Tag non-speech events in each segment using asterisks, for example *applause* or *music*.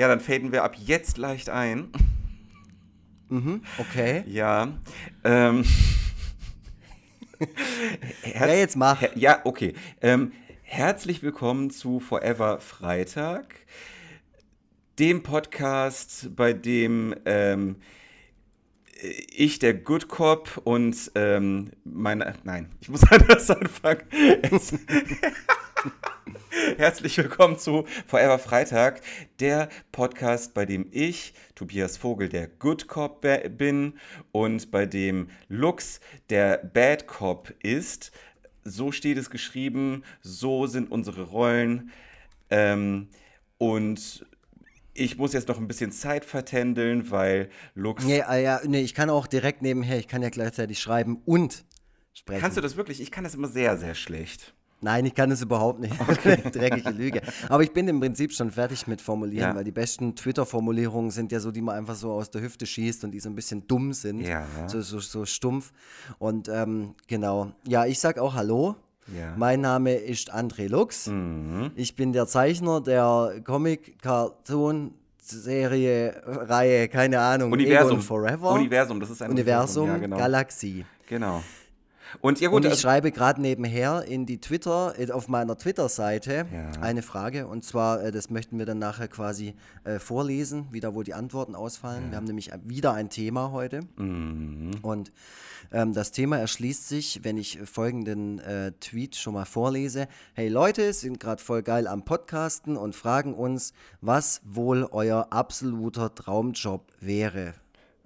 Ja, dann faden wir ab jetzt leicht ein. Mhm, okay. Ja. Ähm, *laughs* ja, jetzt mach. Ja, okay. Ähm, herzlich willkommen zu Forever Freitag, dem Podcast, bei dem ähm, ich der Good Cop und ähm, meine. Nein, ich muss *laughs* anders anfangen. *laughs* Herzlich willkommen zu Forever Freitag, der Podcast, bei dem ich, Tobias Vogel, der Good Cop bin und bei dem Lux der Bad Cop ist. So steht es geschrieben, so sind unsere Rollen. Ähm, und ich muss jetzt noch ein bisschen Zeit vertändeln, weil Lux. Nee, äh, ja, nee, ich kann auch direkt nebenher, ich kann ja gleichzeitig schreiben und sprechen. Kannst du das wirklich? Ich kann das immer sehr, sehr schlecht. Nein, ich kann es überhaupt nicht. Okay. Dreckige Lüge. Aber ich bin im Prinzip schon fertig mit Formulieren, Ja. weil die besten Twitter-Formulierungen sind ja so, die man einfach so aus der Hüfte schießt und die so ein bisschen dumm sind. Ja. So, so, so stumpf. Und ähm, genau. Ja, ich sag auch Hallo. Ja. Mein Name ist André Lux. Mhm. Ich bin der Zeichner der Comic-Cartoon-Serie, Reihe, keine Ahnung, Universum. Egon Forever. Universum, das ist ein Universum, Ja, genau. Galaxie. genau. Und ja gut, Und ich also, schreibe gerade nebenher in die Twitter, äh, auf meiner Twitter-Seite Ja. eine Frage. Und zwar, äh, das möchten wir dann nachher quasi äh, vorlesen, wie da wohl die Antworten ausfallen. Wir haben nämlich wieder ein Thema heute. Mhm. Und ähm, das Thema erschließt sich, wenn ich folgenden äh, Tweet schon mal vorlese. Hey Leute, sind gerade voll geil am Podcasten und fragen uns, was wohl euer absoluter Traumjob wäre.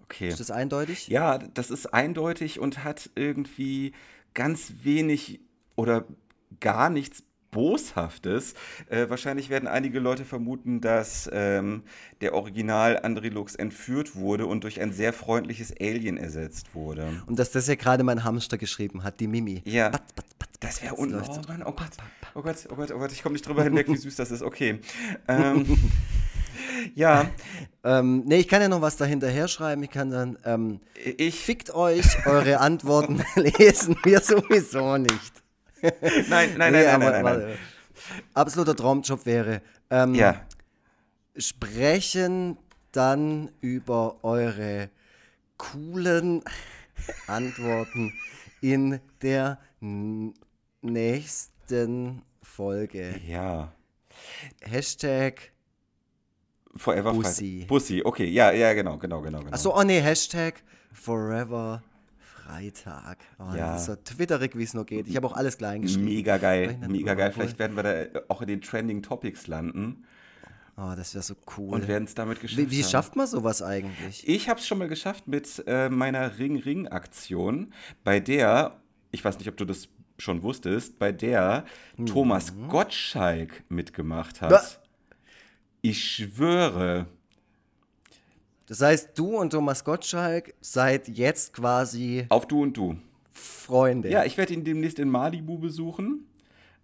Okay. Ist das eindeutig? Ja, das ist eindeutig und hat irgendwie ganz wenig oder gar nichts Boshaftes. Äh, wahrscheinlich werden einige Leute vermuten, dass ähm, der Original André Lux entführt wurde und durch ein sehr freundliches Alien ersetzt wurde. Und dass das ja gerade mein Hamster geschrieben hat, die Mimi. Ja. Bat, bat, bat, Das wäre bat, un... läuft Oh, oh Gott, oh Gott, oh Gott, oh Gott, ich komme nicht drüber hinweg, wie *laughs* süß das ist. Okay. Ähm, *laughs* ja, Ähm, nee, ich kann ja noch was dahinterher schreiben. Ich kann dann, ähm, ich... fickt euch, eure Antworten *laughs* lesen wir sowieso nicht. Nein, nein, nein, Nee, nein, aber nein, nein, warte. nein. Absoluter Traumjob wäre, ähm, Ja. sprechen dann über eure coolen Antworten in der nächsten Folge. Ja. Hashtag Forever Bussi. Freitag. Bussi, okay, ja, ja, genau, genau, genau. genau. Achso, oh nee, Hashtag Forever Freitag. Oh, Ja. Das ist so twitterig, wie es nur geht. Ich habe auch alles klein geschrieben. Mega geil, mega geil. Vielleicht werden wir da auch in den Trending Topics landen Oh, das wäre so cool. und werden es damit geschafft wie wie schafft man sowas eigentlich? Ich habe es schon mal geschafft mit äh, meiner Ring-Ring-Aktion, bei der, ich weiß nicht, ob du das schon wusstest, bei der Thomas Gottschalk mitgemacht Mhm. Hat. Ich schwöre. Das heißt, du und Thomas Gottschalk seid jetzt quasi Auf du und du. Freunde. Ja, ich werde ihn demnächst in Malibu besuchen.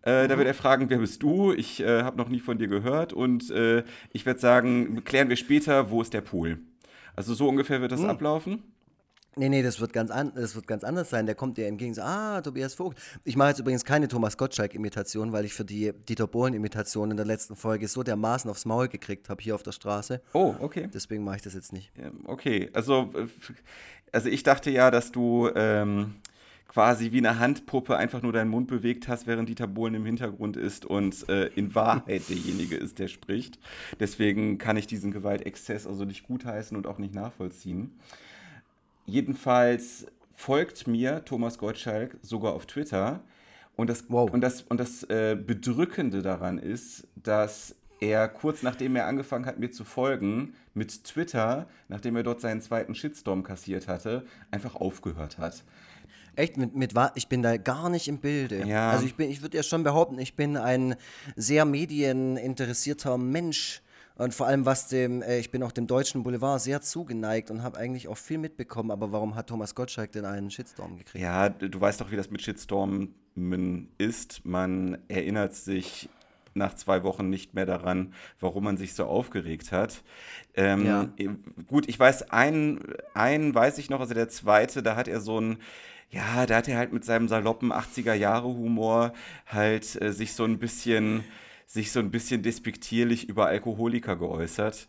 Äh, Da wird er fragen, wer bist du? Ich äh, habe noch nie von dir gehört und äh, ich werde sagen, klären wir später, wo ist der Pool? Also so ungefähr wird das ablaufen. Nee, nee, das wird, ganz an, das wird ganz anders sein. Der kommt dir entgegen und sagt, ah, Tobias Vogt. Ich mache jetzt übrigens keine Thomas Gottschalk-Imitation, weil ich für die Dieter Bohlen-Imitation in der letzten Folge so dermaßen aufs Maul gekriegt habe hier auf der Straße. Oh, okay. Deswegen mache ich das jetzt nicht. Ja, Okay, also, äh, also ich dachte ja, dass du ähm, quasi wie eine Handpuppe einfach nur deinen Mund bewegt hast, während Dieter Bohlen im Hintergrund ist und äh, in Wahrheit derjenige ist, der spricht. Deswegen kann ich diesen Gewaltexzess also nicht gutheißen und auch nicht nachvollziehen. Jedenfalls folgt mir Thomas Gottschalk sogar auf Twitter. Und das, Wow. und das, und das äh, Bedrückende daran ist, dass er kurz nachdem er angefangen hat, mir zu folgen, mit Twitter, nachdem er dort seinen zweiten Shitstorm kassiert hatte, einfach aufgehört hat. Echt, mit, mit ich bin da gar nicht im Bilde. Ja. Also ich bin, ich würde ja schon behaupten, ich bin ein sehr medieninteressierter Mensch. Und vor allem was dem, äh, ich bin auch dem deutschen Boulevard sehr zugeneigt und habe eigentlich auch viel mitbekommen. Aber warum hat Thomas Gottschalk denn einen Shitstorm gekriegt? Ja, du weißt doch, wie das mit Shitstormen ist. Man erinnert sich nach zwei Wochen nicht mehr daran, warum man sich so aufgeregt hat. Ähm, Ja. Gut, ich weiß, einen, einen weiß ich noch, also der zweite, da hat er so ein, ja, da hat er halt mit seinem saloppen 80er-Jahre-Humor halt äh, sich so ein bisschen sich so ein bisschen despektierlich über Alkoholiker geäußert.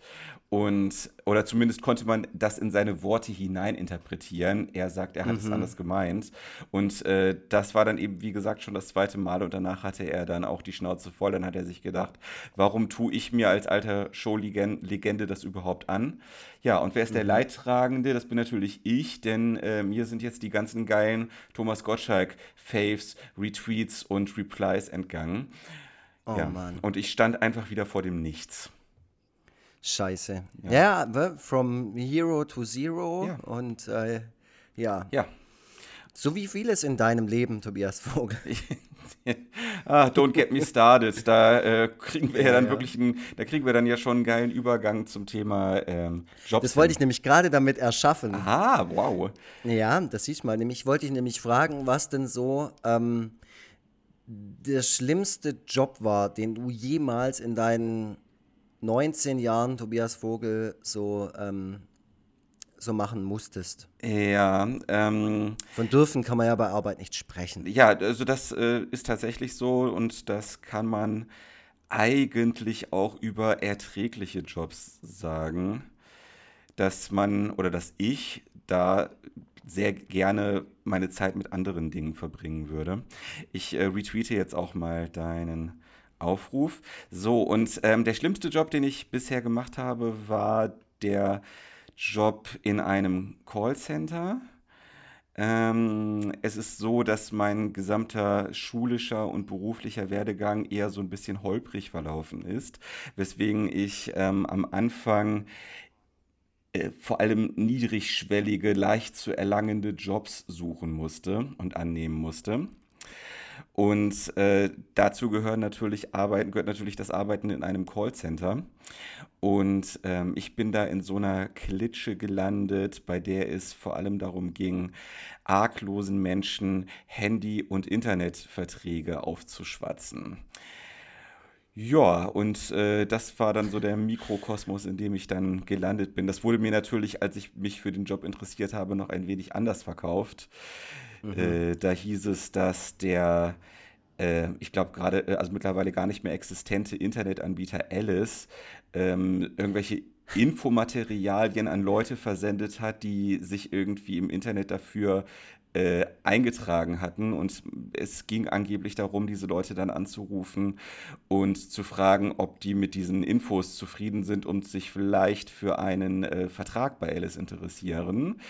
Und, oder zumindest konnte man das in seine Worte hineininterpretieren. Er sagt, er hat mhm. es anders gemeint. Und äh, das war dann eben, wie gesagt, schon das zweite Mal. Und danach hatte er dann auch die Schnauze voll. Dann hat er sich gedacht, warum tue ich mir als alter Showlegende das überhaupt an? Ja, und wer ist mhm. der Leidtragende? Das bin natürlich ich, denn äh, mir sind jetzt die ganzen geilen Thomas Gottschalk-Faves, Retweets und Replies entgangen. Oh ja. Mann. Und ich stand einfach wieder vor dem Nichts. Scheiße. Ja, ja from Hero to Zero ja. und äh, ja. Ja. So wie vieles in deinem Leben, Tobias Vogel. *laughs* ah, don't get me started. Da äh, kriegen wir ja, ja dann ja. wirklich einen, da kriegen wir dann ja schon einen geilen Übergang zum Thema ähm, Jobs. Das wollte ich nämlich gerade damit erschaffen. Aha, wow. Ja, das siehst du mal. Nämlich wollte ich nämlich fragen, was denn so ähm, der schlimmste Job war, den du jemals in deinen 19 Jahren, Tobias Vogel, so, ähm, so machen musstest. Ja. Ähm, Von dürfen kann man ja bei Arbeit nicht sprechen. Ja, also das äh, ist tatsächlich so und das kann man eigentlich auch über erträgliche Jobs sagen, dass man oder dass ich da sehr gerne meine Zeit mit anderen Dingen verbringen würde. Ich äh, retweete jetzt auch mal deinen Aufruf. So, und ähm, der schlimmste Job, den ich bisher gemacht habe, war der Job in einem Callcenter. Ähm, es ist so, dass mein gesamter schulischer und beruflicher Werdegang eher so ein bisschen holprig verlaufen ist, weswegen ich ähm, am Anfang äh, vor allem niedrigschwellige, leicht zu erlangende Jobs suchen musste und annehmen musste. Und äh, dazu gehören natürlich Arbeiten, gehört natürlich das Arbeiten in einem Callcenter. Und ähm, ich bin da in so einer Klitsche gelandet, bei der es vor allem darum ging, arglosen Menschen Handy- und Internetverträge aufzuschwatzen. Ja, und äh, das war dann so der Mikrokosmos, in dem ich dann gelandet bin. Das wurde mir natürlich, als ich mich für den Job interessiert habe, noch ein wenig anders verkauft. Mhm. Äh, da hieß es, dass der, äh, ich glaube gerade, äh, also mittlerweile gar nicht mehr existente Internetanbieter Alice ähm, irgendwelche Infomaterialien an Leute versendet hat, die sich irgendwie im Internet dafür äh, eingetragen hatten. Und es ging angeblich darum, diese Leute dann anzurufen und zu fragen, ob die mit diesen Infos zufrieden sind und sich vielleicht für einen äh, Vertrag bei Alice interessieren.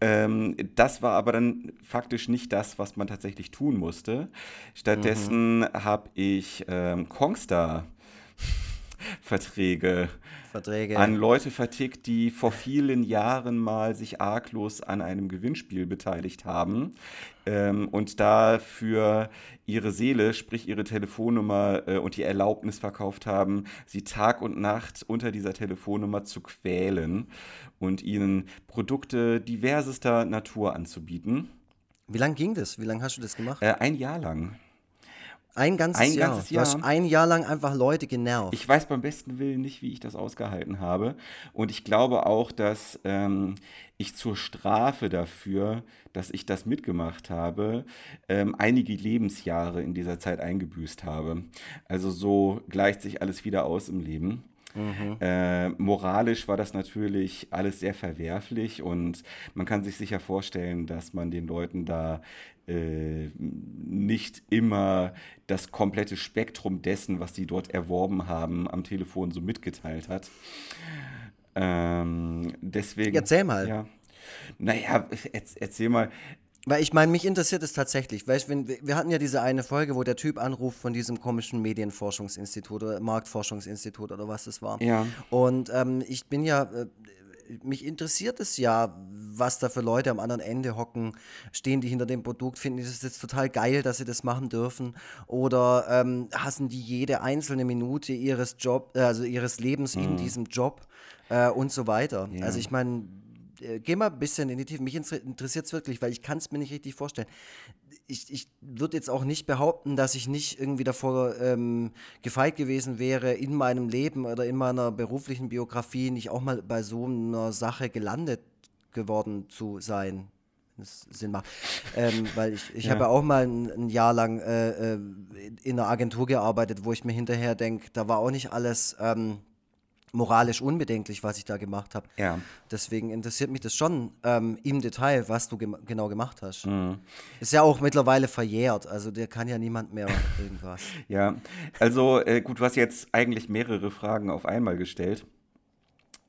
Ähm, das war aber dann faktisch nicht das, was man tatsächlich tun musste. Stattdessen mhm. habe ich ähm, Kongstar Verträge Verträge. an Leute vertickt, die vor vielen Jahren mal sich arglos an einem Gewinnspiel beteiligt haben ähm, und dafür ihre Seele, sprich ihre Telefonnummer äh, und die Erlaubnis verkauft haben, sie Tag und Nacht unter dieser Telefonnummer zu quälen und ihnen Produkte diversester Natur anzubieten. Wie lange ging das? Wie lange hast du das gemacht? Äh, ein Jahr lang. Ein ganzes ein Jahr. Ganzes Jahr. Du hast ein Jahr lang einfach Leute genervt. Ich weiß beim besten Willen nicht, wie ich das ausgehalten habe. Und ich glaube auch, dass ähm, ich zur Strafe dafür, dass ich das mitgemacht habe, ähm, einige Lebensjahre in dieser Zeit eingebüßt habe. Also so gleicht sich alles wieder aus im Leben. Mhm. Äh, moralisch war das natürlich alles sehr verwerflich und man kann sich sicher vorstellen, dass man den Leuten da äh, nicht immer das komplette Spektrum dessen, was sie dort erworben haben, am Telefon so mitgeteilt hat. Ähm, deswegen. Erzähl mal. Ja. Naja, erzähl mal. Weil ich meine, mich interessiert es tatsächlich. Weißt, wenn, wir hatten ja diese eine Folge, wo der Typ anruft von diesem komischen Medienforschungsinstitut oder Marktforschungsinstitut oder was es war. Ja. Und ähm, ich bin ja, äh, mich interessiert es ja, was da für Leute am anderen Ende hocken. Stehen die hinter dem Produkt? Finden die das jetzt total geil, dass sie das machen dürfen? Oder ähm, hassen die jede einzelne Minute ihres Job, äh, also ihres Lebens mhm. in diesem Job äh, und so weiter? Ja. Also ich meine, äh, geh mal ein bisschen in die Tiefe. Mich interessiert es wirklich, weil ich kann es mir nicht richtig vorstellen. Ich, ich würde jetzt auch nicht behaupten, dass ich nicht irgendwie davor ähm, gefeit gewesen wäre, in meinem Leben oder in meiner beruflichen Biografie nicht auch mal bei so einer Sache gelandet geworden zu sein. es Sinn macht. Ähm, weil ich, ich ja. habe ja auch mal ein, ein Jahr lang äh, äh, in einer Agentur gearbeitet, wo ich mir hinterher denke, da war auch nicht alles ähm, moralisch unbedenklich, was ich da gemacht habe. Ja. Deswegen interessiert mich das schon ähm, im Detail, was du gem genau gemacht hast. Mhm. Ist ja auch mittlerweile verjährt, also der kann ja niemand mehr *laughs* irgendwas. ja, also äh, gut, du hast jetzt eigentlich mehrere Fragen auf einmal gestellt.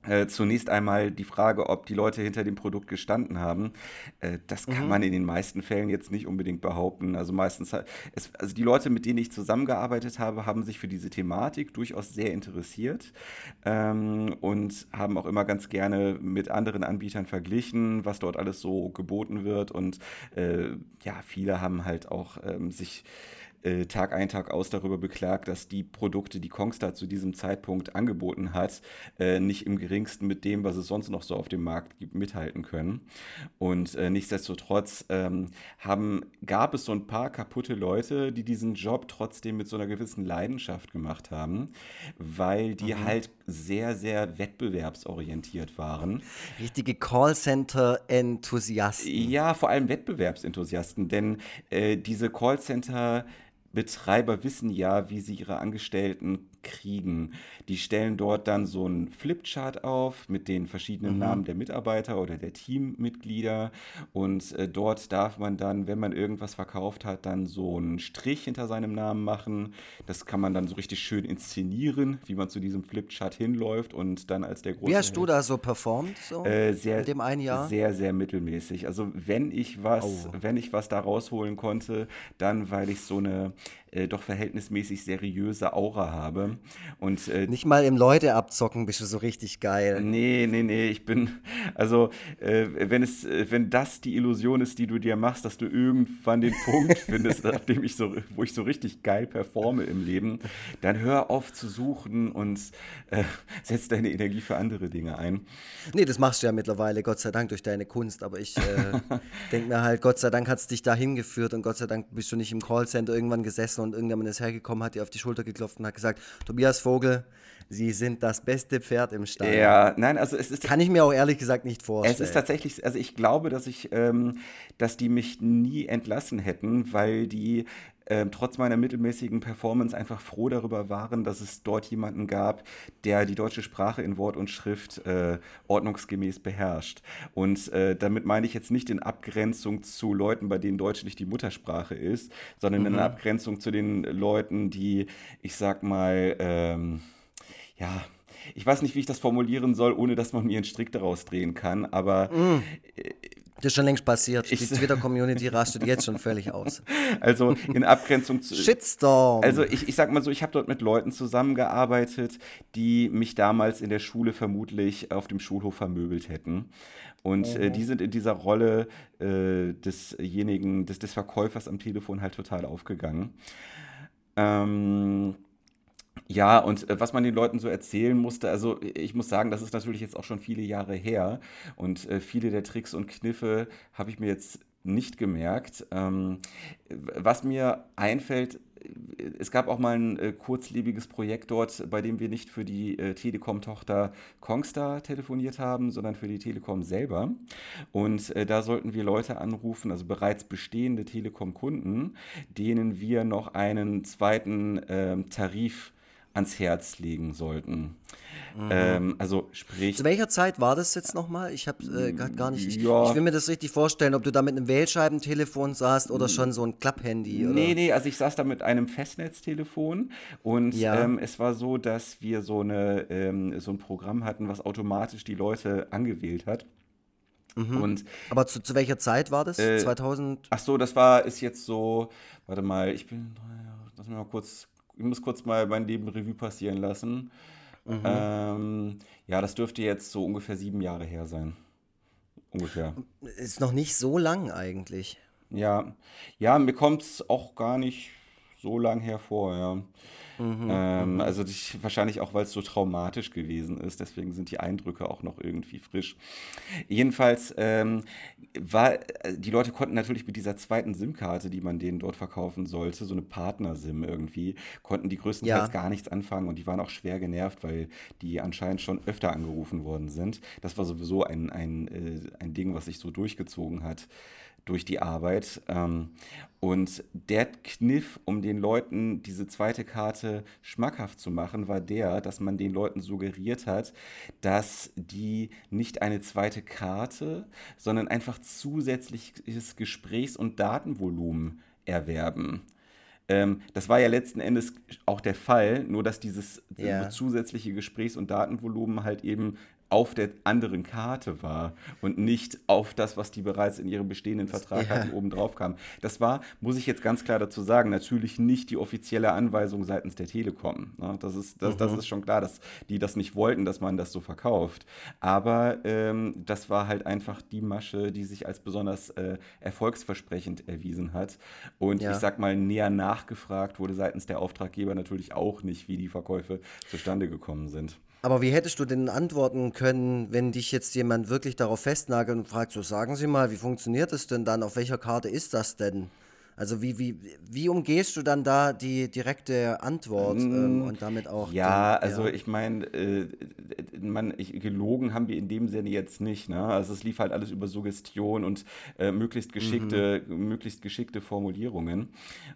Äh, zunächst einmal die Frage, ob die Leute hinter dem Produkt gestanden haben. Äh, das kann mhm. man in den meisten Fällen jetzt nicht unbedingt behaupten. Also meistens, es, also die Leute, mit denen ich zusammengearbeitet habe, haben sich für diese Thematik durchaus sehr interessiert ähm, und haben auch immer ganz gerne mit anderen Anbietern verglichen, was dort alles so geboten wird. Und äh, ja, viele haben halt auch ähm, sich äh, Tag ein, Tag aus darüber beklagt, dass die Produkte, die Kongstar zu diesem Zeitpunkt angeboten hat, äh, nicht im geringsten mit dem, was es sonst noch so auf dem Markt gibt, mithalten können. Und äh, nichtsdestotrotz ähm, haben, gab es so ein paar kaputte Leute, die diesen Job trotzdem mit so einer gewissen Leidenschaft gemacht haben, weil die mhm. halt sehr, sehr wettbewerbsorientiert waren. Richtige Callcenter-Enthusiasten. Ja, vor allem Wettbewerbsenthusiasten, denn äh, diese Callcenter Betreiber wissen ja, wie sie ihre Angestellten kriegen. Die stellen dort dann so einen Flipchart auf mit den verschiedenen mhm. Namen der Mitarbeiter oder der Teammitglieder und äh, dort darf man dann, wenn man irgendwas verkauft hat, dann so einen Strich hinter seinem Namen machen. Das kann man dann so richtig schön inszenieren, wie man zu diesem Flipchart hinläuft und dann als der große Wie hast du da so performt so äh, sehr, in dem einen Jahr? Sehr, sehr mittelmäßig. Also wenn ich was, oh. wenn ich was da rausholen konnte, dann weil ich so eine äh, doch verhältnismäßig seriöse Aura habe. Und, äh, Nicht mal im Leute abzocken bist du so richtig geil. Nee, nee, nee, ich bin, also äh, wenn, es, äh, wenn das die Illusion ist, die du dir machst, dass du irgendwann den Punkt *laughs* findest, auf dem ich so, wo ich so richtig geil performe im Leben, dann hör auf zu suchen und äh, setz deine Energie für andere Dinge ein. Nee, das machst du ja mittlerweile, Gott sei Dank, durch deine Kunst, aber ich äh, *laughs* denke mir halt, Gott sei Dank hat es dich dahin geführt und Gott sei Dank bist du nicht im Callcenter irgendwann gesessen gesessen und irgendjemand ist hergekommen, hat dir auf die Schulter geklopft und hat gesagt, Tobias Vogel, Sie sind das beste Pferd im Stall. Ja, nein, also es ist. Kann ich mir auch ehrlich gesagt nicht vorstellen. Es ist tatsächlich, also ich glaube, dass ich, ähm, dass die mich nie entlassen hätten, weil die äh, trotz meiner mittelmäßigen Performance einfach froh darüber waren, dass es dort jemanden gab, der die deutsche Sprache in Wort und Schrift äh, ordnungsgemäß beherrscht. Und äh, damit meine ich jetzt nicht in Abgrenzung zu Leuten, bei denen Deutsch nicht die Muttersprache ist, sondern mhm. in Abgrenzung zu den Leuten, die, ich sag mal, ähm, ja, ich weiß nicht, wie ich das formulieren soll, ohne dass man mir einen Strick daraus drehen kann, aber mm. Das ist schon längst passiert. Die Twitter-Community rastet jetzt schon völlig aus. *laughs* Also in Abgrenzung zu. Shitstorm. Also ich, ich sag mal so, ich habe dort mit Leuten zusammengearbeitet, die mich damals in der Schule vermutlich auf dem Schulhof vermöbelt hätten. Und äh, mhm. die sind in dieser Rolle äh, desjenigen, des, des Verkäufers am Telefon halt total aufgegangen. Ähm, ja, und äh, was man den Leuten so erzählen musste, also ich muss sagen, das ist natürlich jetzt auch schon viele Jahre her und äh, viele der Tricks und Kniffe habe ich mir jetzt nicht gemerkt. Ähm, was mir einfällt, äh, es gab auch mal ein äh, kurzlebiges Projekt dort, bei dem wir nicht für die äh, Telekom-Tochter Kongstar telefoniert haben, sondern für die Telekom selber. Und äh, da sollten wir Leute anrufen, also bereits bestehende Telekom-Kunden, denen wir noch einen zweiten ähm, Tarif ans Herz legen sollten. Mhm. Ähm, also sprich. Zu welcher Zeit war das jetzt nochmal? Ich habe äh, gerade gar nicht. Ich, ja. ich, will mir das richtig vorstellen, ob du da mit einem Wählscheibentelefon saßt oder schon so ein Klapphandy. Oder? Nee, nee, also ich saß da mit einem Festnetztelefon und ja. ähm, es war so, dass wir so, eine, ähm, so ein Programm hatten, was automatisch die Leute angewählt hat. Mhm. Und, Aber zu, zu, welcher Zeit war das? Äh, 2000? Ach so, das war, ist jetzt so, warte mal, ich bin, lass mich mal kurz ich muss kurz mal mein Leben Revue passieren lassen. Mhm. Ähm, ja, das dürfte jetzt so ungefähr sieben Jahre her sein. Ungefähr. Ist noch nicht so lang eigentlich. Ja, ja, mir kommt es auch gar nicht so lang hervor, ja. Mhm, ähm, mhm. also die, wahrscheinlich auch, weil es so traumatisch gewesen ist. Deswegen sind die Eindrücke auch noch irgendwie frisch. Jedenfalls ähm, war, äh, die Leute konnten natürlich mit dieser zweiten SIM-Karte, die man denen dort verkaufen sollte, so eine Partner-SIM irgendwie, konnten die größtenteils ja. gar nichts anfangen und die waren auch schwer genervt, weil die anscheinend schon öfter angerufen worden sind. Das war sowieso ein, ein, äh, ein Ding, was sich so durchgezogen hat durch die Arbeit. Ähm, und der Kniff, um den Leuten diese zweite Karte schmackhaft zu machen, war der, dass man den Leuten suggeriert hat, dass die nicht eine zweite Karte, sondern einfach zusätzliches Gesprächs- und Datenvolumen erwerben. Ähm, das war ja letzten Endes auch der Fall, nur dass dieses ja. zusätzliche Gesprächs- und Datenvolumen halt eben auf der anderen Karte war und nicht auf das, was die bereits in ihrem bestehenden Vertrag ja. hatten, obendrauf kam. Das war, muss ich jetzt ganz klar dazu sagen, natürlich nicht die offizielle Anweisung seitens der Telekom. Ne? Das, ist, das, mhm. das ist schon klar, dass die das nicht wollten, dass man das so verkauft. Aber ähm, das war halt einfach die Masche, die sich als besonders äh, erfolgsversprechend erwiesen hat. Und ja. ich sag mal, näher nachgefragt wurde seitens der Auftraggeber natürlich auch nicht, wie die Verkäufe zustande gekommen sind. Aber wie hättest du denn antworten können, wenn dich jetzt jemand wirklich darauf festnagelt und fragt, so sagen Sie mal, wie funktioniert das denn dann? Auf welcher Karte ist das denn? Also wie, wie, wie umgehst du dann da die direkte Antwort ähm, mm, und damit auch? Ja, den, also ja. ich meine, äh, man, gelogen haben wir in dem Sinne jetzt nicht. Ne? Also es lief halt alles über Suggestion und äh, möglichst geschickte, mhm. möglichst geschickte Formulierungen.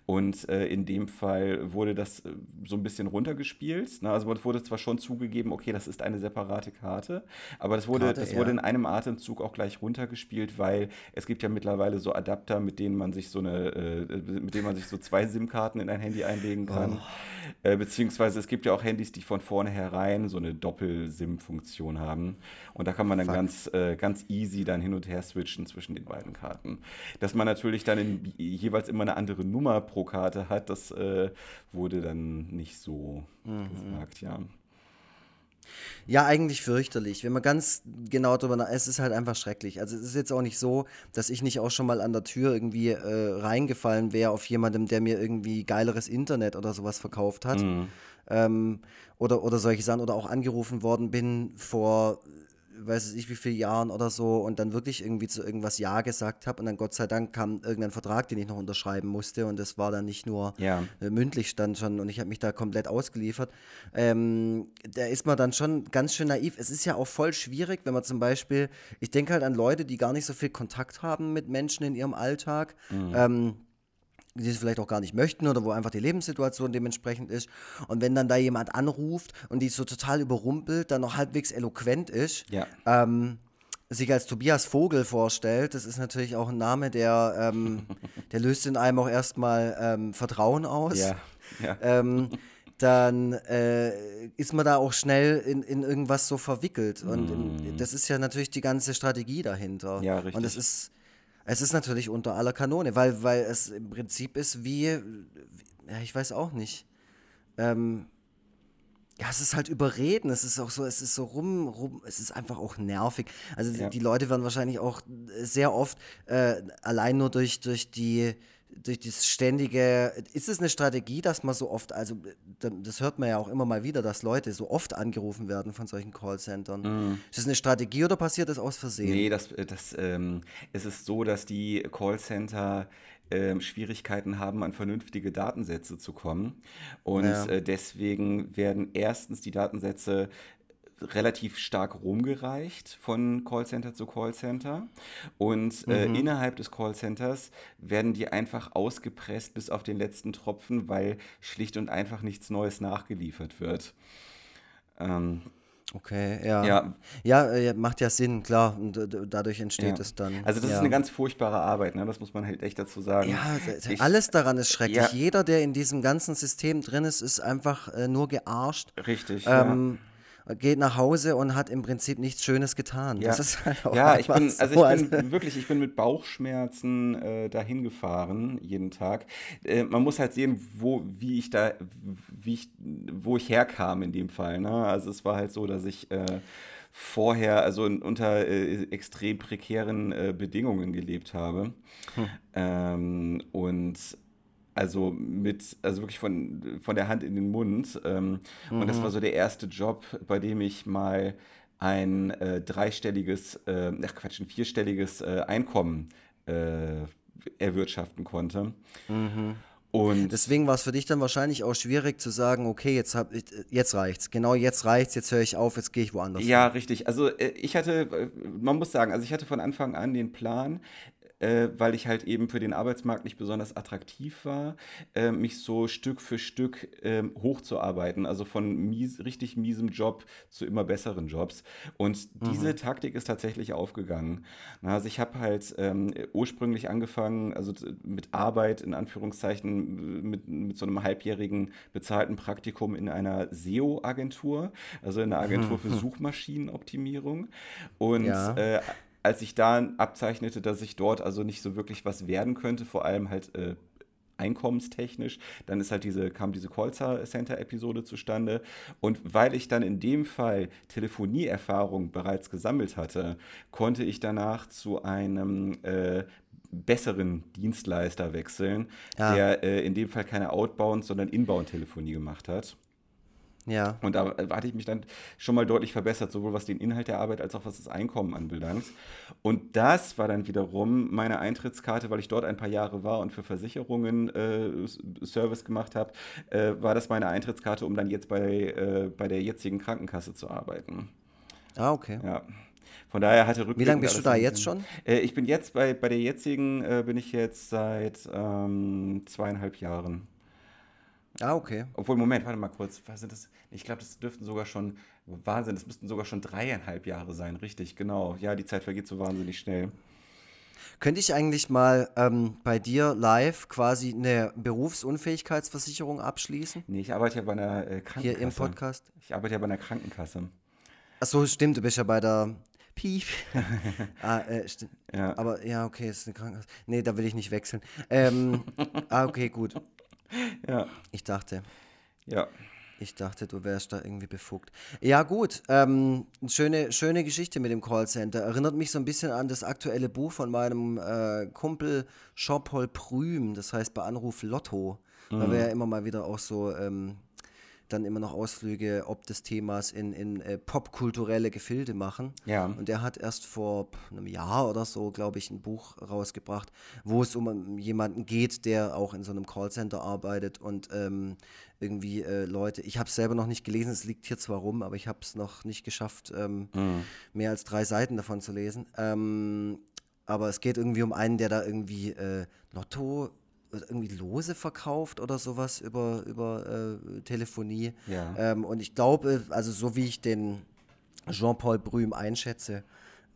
Und äh, in dem Fall wurde das äh, so ein bisschen runtergespielt. Ne? Also es wurde zwar schon zugegeben, okay, das ist eine separate Karte, aber das wurde, Karte, das wurde ja. in einem Atemzug auch gleich runtergespielt, weil es gibt ja mittlerweile so Adapter, mit denen man sich so eine äh, mit dem man sich so zwei SIM-Karten in ein Handy einlegen kann. Oh. Äh, beziehungsweise es gibt ja auch Handys, die von vornherein so eine Doppel-SIM-Funktion haben. Und da kann man dann ganz, äh, ganz easy dann hin und her switchen zwischen den beiden Karten. Dass man natürlich dann in, jeweils immer eine andere Nummer pro Karte hat, das äh, wurde dann nicht so mhm. gesagt, ja. Ja, eigentlich fürchterlich. Wenn man ganz genau drüber nachdenkt, es ist halt einfach schrecklich. Also es ist jetzt auch nicht so, dass ich nicht auch schon mal an der Tür irgendwie äh, reingefallen wäre auf jemandem, der mir irgendwie geileres Internet oder sowas verkauft hat. Mhm. Ähm, oder, oder solche Sachen. Oder auch angerufen worden bin vor weiß ich wie viele Jahren oder so und dann wirklich irgendwie zu irgendwas Ja gesagt habe und dann Gott sei Dank kam irgendein Vertrag, den ich noch unterschreiben musste und das war dann nicht nur ja. äh, mündlich stand schon und ich habe mich da komplett ausgeliefert. Ähm, da ist man dann schon ganz schön naiv. Es ist ja auch voll schwierig, wenn man zum Beispiel, ich denke halt an Leute, die gar nicht so viel Kontakt haben mit Menschen in ihrem Alltag. Mhm. Ähm, die es vielleicht auch gar nicht möchten oder wo einfach die Lebenssituation dementsprechend ist. Und wenn dann da jemand anruft und die so total überrumpelt, dann noch halbwegs eloquent ist, ja. ähm, sich als Tobias Vogel vorstellt, das ist natürlich auch ein Name, der, ähm, *laughs* der löst in einem auch erstmal ähm, Vertrauen aus. Ja. Ja. Ähm, dann äh, ist man da auch schnell in, in irgendwas so verwickelt. Und mm. das ist ja natürlich die ganze Strategie dahinter. Ja, richtig. Und das ist es ist natürlich unter aller Kanone, weil, weil es im Prinzip ist wie, ja, ich weiß auch nicht. Ähm, ja, es ist halt überreden, es ist auch so, es ist so rum, rum, es ist einfach auch nervig. Also ja. die, die, Leute werden wahrscheinlich auch sehr oft äh, allein nur durch, durch die durch das ständige, ist es eine Strategie, dass man so oft, also das hört man ja auch immer mal wieder, dass Leute so oft angerufen werden von solchen Callcentern. Mm. Ist das eine Strategie oder passiert das aus Versehen? Nee, das, das, ähm, es ist so, dass die Callcenter ähm, Schwierigkeiten haben, an vernünftige Datensätze zu kommen. Und ja. äh, deswegen werden erstens die Datensätze relativ stark rumgereicht von Callcenter zu Callcenter. Und äh, mhm. innerhalb des Callcenters werden die einfach ausgepresst bis auf den letzten Tropfen, weil schlicht und einfach nichts Neues nachgeliefert wird. Ähm, Okay, ja. Ja, ja äh, macht ja Sinn, klar. Und äh, dadurch entsteht ja. es dann. Also das ja. ist eine ganz furchtbare Arbeit, ne? das muss man halt echt dazu sagen. Ja, ich, alles daran ist schrecklich. Ja. Jeder, der in diesem ganzen System drin ist, ist einfach äh, nur gearscht. Richtig. Ähm, ja geht nach Hause und hat im Prinzip nichts Schönes getan. Ja, halt ja ich bin, also so. ich bin wirklich, ich bin mit Bauchschmerzen äh, dahin gefahren jeden Tag. Äh, man muss halt sehen, wo, wie ich da, wie ich, wo ich herkam in dem Fall. Ne? Also es war halt so, dass ich äh, vorher also in, unter äh, extrem prekären äh, Bedingungen gelebt habe. Hm. Ähm, und also mit, also wirklich von, von der Hand in den Mund. Ähm, mhm. Und das war so der erste Job, bei dem ich mal ein äh, dreistelliges, äh, ach Quatsch, ein vierstelliges äh, Einkommen äh, erwirtschaften konnte. Mhm. Und Deswegen war es für dich dann wahrscheinlich auch schwierig zu sagen, okay, jetzt, hab, jetzt reicht's. Genau jetzt reicht's, jetzt höre ich auf, jetzt gehe ich woanders. Ja, hin. richtig. Also äh, ich hatte, äh, man muss sagen, also ich hatte von Anfang an den Plan, äh, weil ich halt eben für den Arbeitsmarkt nicht besonders attraktiv war, äh, mich so Stück für Stück äh, hochzuarbeiten. Also von mies, richtig miesem Job zu immer besseren Jobs. Und mhm. diese Taktik ist tatsächlich aufgegangen. Also ich habe halt ähm, ursprünglich angefangen, also mit Arbeit in Anführungszeichen, mit, mit so einem halbjährigen bezahlten Praktikum in einer SEO-Agentur, also in einer Agentur für *laughs* Suchmaschinenoptimierung. Und ja. äh, als ich da abzeichnete, dass ich dort also nicht so wirklich was werden könnte, vor allem halt äh, einkommenstechnisch, dann ist halt diese, kam diese Call-Center-Episode zustande. Und weil ich dann in dem Fall Telefonieerfahrung bereits gesammelt hatte, konnte ich danach zu einem äh, besseren Dienstleister wechseln, ja. der äh, in dem Fall keine Outbound, sondern Inbound-Telefonie gemacht hat. Ja. Und da hatte ich mich dann schon mal deutlich verbessert, sowohl was den Inhalt der Arbeit als auch was das Einkommen anbelangt. Und das war dann wiederum meine Eintrittskarte, weil ich dort ein paar Jahre war und für Versicherungen äh, Service gemacht habe, äh, war das meine Eintrittskarte, um dann jetzt bei, äh, bei der jetzigen Krankenkasse zu arbeiten. Ah, okay. Ja. Von daher hatte Rückblick. Wie lange bist du da jetzt schon? Äh, ich bin jetzt bei, bei der jetzigen, äh, bin ich jetzt seit ähm, zweieinhalb Jahren. Ah, okay. Obwohl, Moment, warte mal kurz. Was sind das? Ich glaube, das dürften sogar schon, Wahnsinn, das müssten sogar schon dreieinhalb Jahre sein, richtig, genau. Ja, die Zeit vergeht so wahnsinnig schnell. Könnte ich eigentlich mal ähm, bei dir live quasi eine Berufsunfähigkeitsversicherung abschließen? Nee, ich arbeite ja bei einer äh, Krankenkasse. Hier im Podcast? Ich arbeite ja bei einer Krankenkasse. Ach so, stimmt, du bist ja bei der Piep. *laughs* ah, äh, ja. Aber ja, okay, es ist eine Krankenkasse. Nee, da will ich nicht wechseln. Ähm, *laughs* ah, okay, gut. *laughs* Ja. Ich dachte. Ja. Ich dachte, du wärst da irgendwie befugt. Ja, gut. Ähm, schöne, schöne Geschichte mit dem Callcenter. Erinnert mich so ein bisschen an das aktuelle Buch von meinem äh, Kumpel Jean-Paul Prüm, das heißt bei Anruf Lotto. Mhm. Weil wir ja immer mal wieder auch so ähm, dann immer noch Ausflüge ob des Themas in, in äh, popkulturelle Gefilde machen. Ja. Und er hat erst vor einem Jahr oder so, glaube ich, ein Buch rausgebracht, wo es um jemanden geht, der auch in so einem Callcenter arbeitet und ähm, irgendwie äh, Leute, ich habe es selber noch nicht gelesen, es liegt hier zwar rum, aber ich habe es noch nicht geschafft, ähm, mhm. mehr als drei Seiten davon zu lesen. Ähm, aber es geht irgendwie um einen, der da irgendwie äh, Lotto irgendwie Lose verkauft oder sowas über, über äh, Telefonie. Ja. Ähm, und ich glaube, also so wie ich den Jean-Paul Brüm einschätze,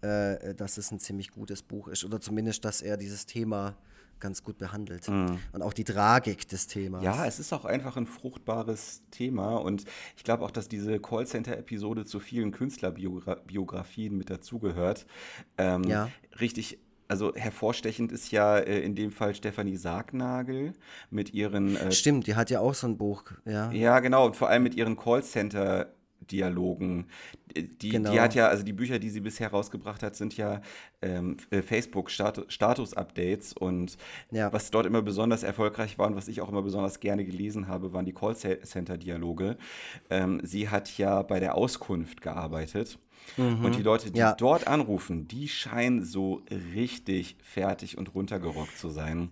äh, dass es ein ziemlich gutes Buch ist. Oder zumindest, dass er dieses Thema ganz gut behandelt. Mhm. Und auch die Tragik des Themas. Ja, es ist auch einfach ein fruchtbares Thema. Und ich glaube auch, dass diese Callcenter-Episode zu vielen Künstlerbiografien mit dazugehört. Ähm, ja. Richtig also hervorstechend ist ja äh, in dem Fall Stefanie Sargnagel mit ihren. Äh, Stimmt, die hat ja auch so ein Buch, ja. Ja, genau, und vor allem mit ihren Callcenter. Dialogen. Die, genau. die hat ja, also die Bücher, die sie bisher rausgebracht hat, sind ja ähm, äh, Facebook-Status-Updates und ja. was dort immer besonders erfolgreich war und was ich auch immer besonders gerne gelesen habe, waren die Callcenter-Dialoge. Ähm, sie hat ja bei der Auskunft gearbeitet Mhm. Und die Leute, die ja. dort anrufen, die scheinen so richtig fertig und runtergerockt zu sein.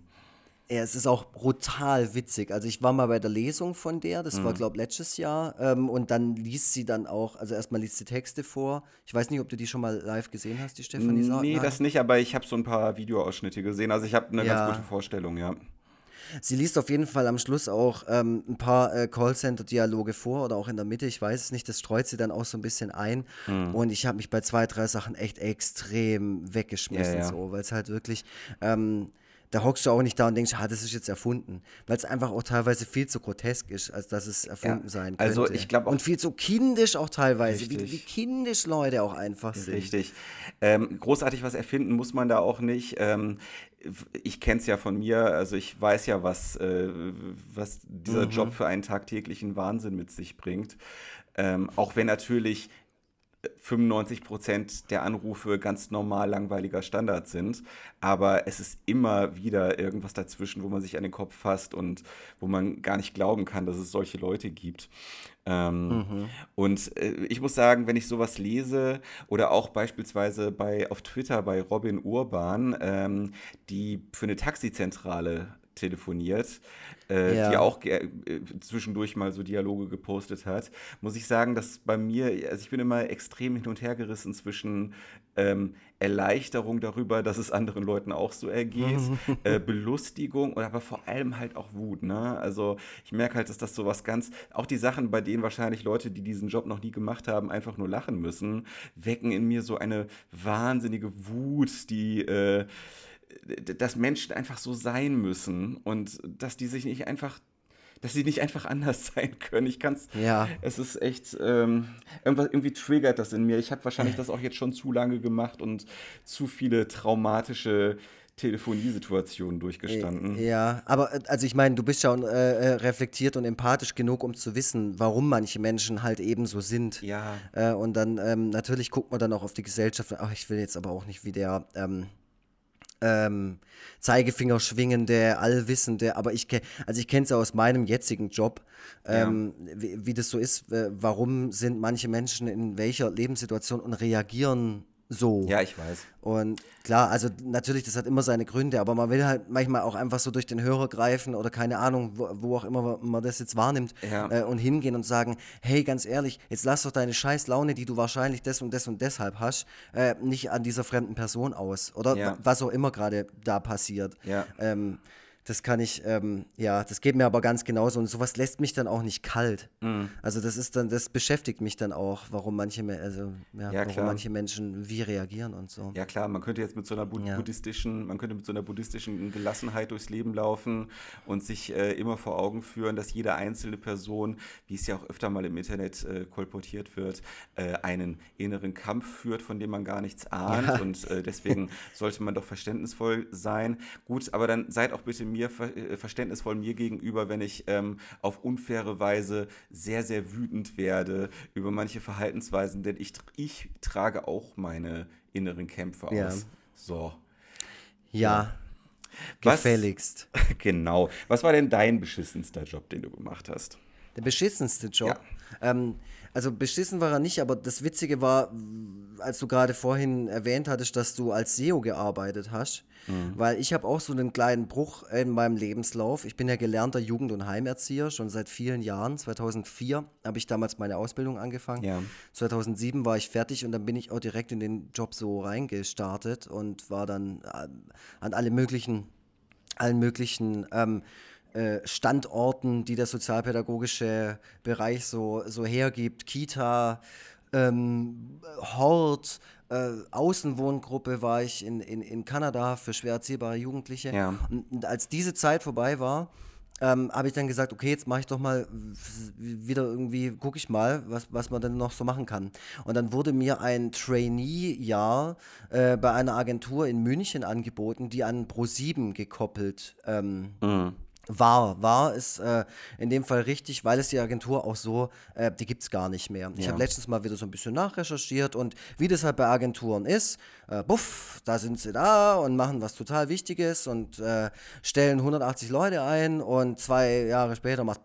Ja, es ist auch brutal witzig. Also ich war mal bei der Lesung von der, das mhm. war glaube ich letztes Jahr, ähm, und dann liest sie dann auch, also erstmal liest sie Texte vor. Ich weiß nicht, ob du die schon mal live gesehen hast, die Stefanie Sargnagel. Nee, das nicht, aber ich habe so ein paar Videoausschnitte gesehen. Also ich habe eine ja. ganz gute Vorstellung, ja. Sie liest auf jeden Fall am Schluss auch ähm, ein paar äh, Callcenter-Dialoge vor oder auch in der Mitte, ich weiß es nicht, das streut sie dann auch so ein bisschen ein. Mhm. Und ich habe mich bei zwei, drei Sachen echt extrem weggeschmissen, ja, ja. so, weil es halt wirklich. Ähm, da hockst du auch nicht da und denkst, ah, das ist jetzt erfunden. Weil es einfach auch teilweise viel zu grotesk ist, als dass es erfunden ja, sein also könnte. Also ich glaube Und viel zu kindisch auch teilweise, wie, wie, kindisch Leute auch einfach sind. Richtig. Ähm, großartig was erfinden muss man da auch nicht. Ähm, ich kenne es ja von mir, also ich weiß ja, was, äh, was dieser mhm. Job für einen tagtäglichen Wahnsinn mit sich bringt. Ähm, auch wenn natürlich 95 Prozent der Anrufe ganz normal langweiliger Standard sind. Aber es ist immer wieder irgendwas dazwischen, wo man sich an den Kopf fasst und wo man gar nicht glauben kann, dass es solche Leute gibt. Ähm, mhm. Und äh, ich muss sagen, wenn ich sowas lese oder auch beispielsweise bei, auf Twitter bei Robin Urban, ähm, die für eine Taxizentrale telefoniert, äh, ja. die auch äh, zwischendurch mal so Dialoge gepostet hat, muss ich sagen, dass bei mir, also ich bin immer extrem hin und her gerissen zwischen ähm, Erleichterung darüber, dass es anderen Leuten auch so ergeht, *laughs* äh, Belustigung und aber vor allem halt auch Wut. Ne? Also ich merke halt, dass das so was ganz, auch die Sachen, bei denen wahrscheinlich Leute, die diesen Job noch nie gemacht haben, einfach nur lachen müssen, wecken in mir so eine wahnsinnige Wut, die äh, dass Menschen einfach so sein müssen und dass die sich nicht einfach dass sie nicht einfach *laughs* anders sein können. Ich kann es. Ja. Es ist echt. Ähm, irgendwas, irgendwie triggert das in mir. Ich habe wahrscheinlich das auch jetzt schon zu lange gemacht und zu viele traumatische Telefoniesituationen durchgestanden. Ja, aber äh, also ich meine, du bist äh, äh, reflektiert und empathisch genug, um zu wissen, warum manche Menschen halt eben so sind. Ja. Äh, und dann ähm, natürlich guckt man dann auch auf die Gesellschaft. Ach, ich will jetzt aber auch nicht wie der. Ähm, ähm, Zeigefinger schwingende, allwissende, aber ich kenne, also ich kenne es ja aus meinem jetzigen Job, ähm, ja. wie, wie, das so ist, warum sind manche Menschen in welcher Lebenssituation und reagieren so. Ja, ich weiß. Und klar, also natürlich, das hat immer seine Gründe, aber man will halt manchmal auch einfach so durch den Hörer greifen oder keine Ahnung, wo, wo auch immer man das jetzt wahrnimmt ja. äh, und hingehen und sagen, hey, ganz ehrlich, jetzt lass doch deine scheiß Laune, die du wahrscheinlich das und das und deshalb hast, äh, nicht an dieser fremden Person aus oder ja. was auch immer gerade da passiert. Ja. Ähm, das kann ich, ähm, ja, das geht mir aber ganz genauso. Und sowas lässt mich dann auch nicht kalt. Mhm. Also das ist dann, das beschäftigt mich dann auch, warum manche, also, ja, ja warum manche Menschen wie reagieren und so. Ja klar, man könnte jetzt mit so einer Bu ja. buddhistischen, man könnte mit so einer buddhistischen Gelassenheit durchs Leben laufen und sich äh, immer vor Augen führen, dass jede einzelne Person, wie es ja auch öfter mal im Internet äh, kolportiert wird, äh, einen inneren Kampf führt, von dem man gar nichts ahnt. Ja. Und äh, deswegen sollte man doch verständnisvoll sein. Gut, aber dann seid auch bitte mir äh, verständnisvoll mir gegenüber, wenn ich ähm, auf unfaire Weise sehr, sehr wütend werde über manche Verhaltensweisen, denn ich, ich trage auch meine inneren Kämpfe ja. aus. So. Ja. Was, gefälligst. *laughs* genau. Was war denn dein beschissenster Job, den du gemacht hast? Der beschissenste Job? Ja. Ähm, also beschissen war er nicht, aber das Witzige war, als du gerade vorhin erwähnt hattest, dass du als SEO gearbeitet hast, mhm. weil ich habe auch so einen kleinen Bruch in meinem Lebenslauf. Ich bin ja gelernter Jugend- und Heimerzieher, schon seit vielen Jahren. 2004 habe ich damals meine Ausbildung angefangen. Ja. 2007 war ich fertig und dann bin ich auch direkt in den Job so reingestartet und war dann äh, an alle möglichen, allen möglichen ähm, äh, Standorten, die der sozialpädagogische Bereich so, so hergibt, Kita, ähm, Hort, äh, Außenwohngruppe war ich in, in, in Kanada für schwer erziehbare Jugendliche. Ja. Und, und, als diese Zeit vorbei war, ähm, habe ich dann gesagt, okay, jetzt mache ich doch mal wieder irgendwie, gucke ich mal, was, was man denn noch so machen kann. Und dann wurde mir ein Trainee-Jahr äh, bei einer Agentur in München angeboten, die an Pro7 gekoppelt ähm, mhm war, war ist äh, in dem Fall richtig, weil es die Agentur auch so, äh, die gibt es gar nicht mehr. Ich ja. habe letztens mal wieder so ein bisschen nachrecherchiert und wie das halt bei Agenturen ist, äh, buff, da sind sie da und machen was total Wichtiges und äh, stellen 180 Leute ein und zwei Jahre später macht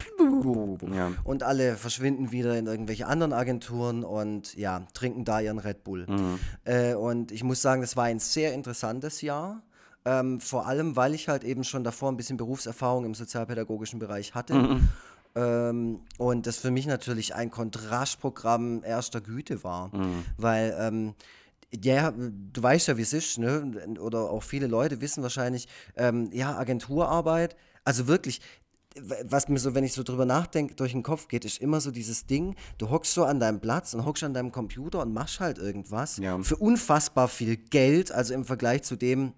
ja. und alle verschwinden wieder in irgendwelche anderen Agenturen und ja, trinken da ihren Red Bull. Mhm. Äh, und ich muss sagen, das war ein sehr interessantes Jahr. Ähm, vor allem, weil ich halt eben schon davor ein bisschen Berufserfahrung im sozialpädagogischen Bereich hatte. Mhm. Ähm, und das für mich natürlich ein Kontrastprogramm erster Güte war. Mhm. Weil, ähm, ja, du weißt ja, wie es ist, ne? Oder auch viele Leute wissen wahrscheinlich, ähm, ja, Agenturarbeit, also wirklich, was mir so, wenn ich so drüber nachdenke, durch den Kopf geht, ist immer so dieses Ding, du hockst so an deinem Platz und hockst an deinem Computer und machst halt irgendwas ja. für unfassbar viel Geld, also im Vergleich zu dem,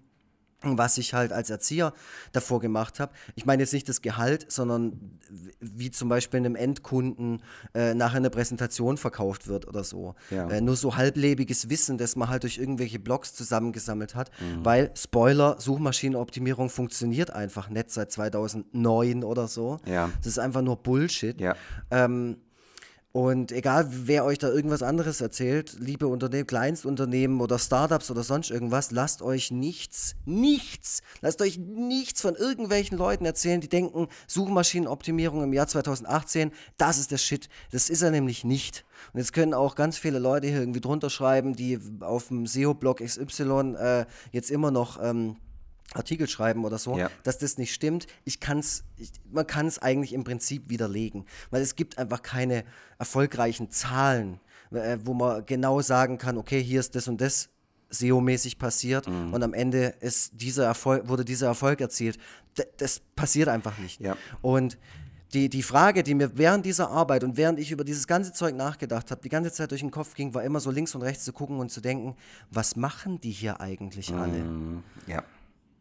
was ich halt als Erzieher davor gemacht habe. Ich meine jetzt nicht das Gehalt, sondern wie zum Beispiel einem Endkunden äh, nachher eine Präsentation verkauft wird oder so. Ja. Äh, nur so halblebiges Wissen, das man halt durch irgendwelche Blogs zusammengesammelt hat, mhm. weil Spoiler, Suchmaschinenoptimierung funktioniert einfach nicht seit 2009 oder so. Ja. Das ist einfach nur Bullshit. Ja. Ähm, Und egal, wer euch da irgendwas anderes erzählt, liebe Unternehmen, Kleinstunternehmen oder Startups oder sonst irgendwas, lasst euch nichts, nichts, lasst euch nichts von irgendwelchen Leuten erzählen, die denken, Suchmaschinenoptimierung im Jahr 2018, das ist der Shit. Das ist er nämlich nicht. Und jetzt können auch ganz viele Leute hier irgendwie drunter schreiben, die auf dem SEO-Blog XY äh, jetzt immer noch. Ähm, Artikel schreiben oder so, Ja. dass das nicht stimmt. Ich kann's, ich, man kann es eigentlich im Prinzip widerlegen, weil es gibt einfach keine erfolgreichen Zahlen, äh, wo man genau sagen kann, okay, hier ist das und das SEO-mäßig passiert Mhm. und am Ende ist dieser Erfolg, wurde dieser Erfolg erzielt. D das passiert einfach nicht. Ja. Und die, die Frage, die mir während dieser Arbeit und während ich über dieses ganze Zeug nachgedacht habe, die ganze Zeit durch den Kopf ging, war immer so links und rechts zu gucken und zu denken, was machen die hier eigentlich alle? Mhm. Ja.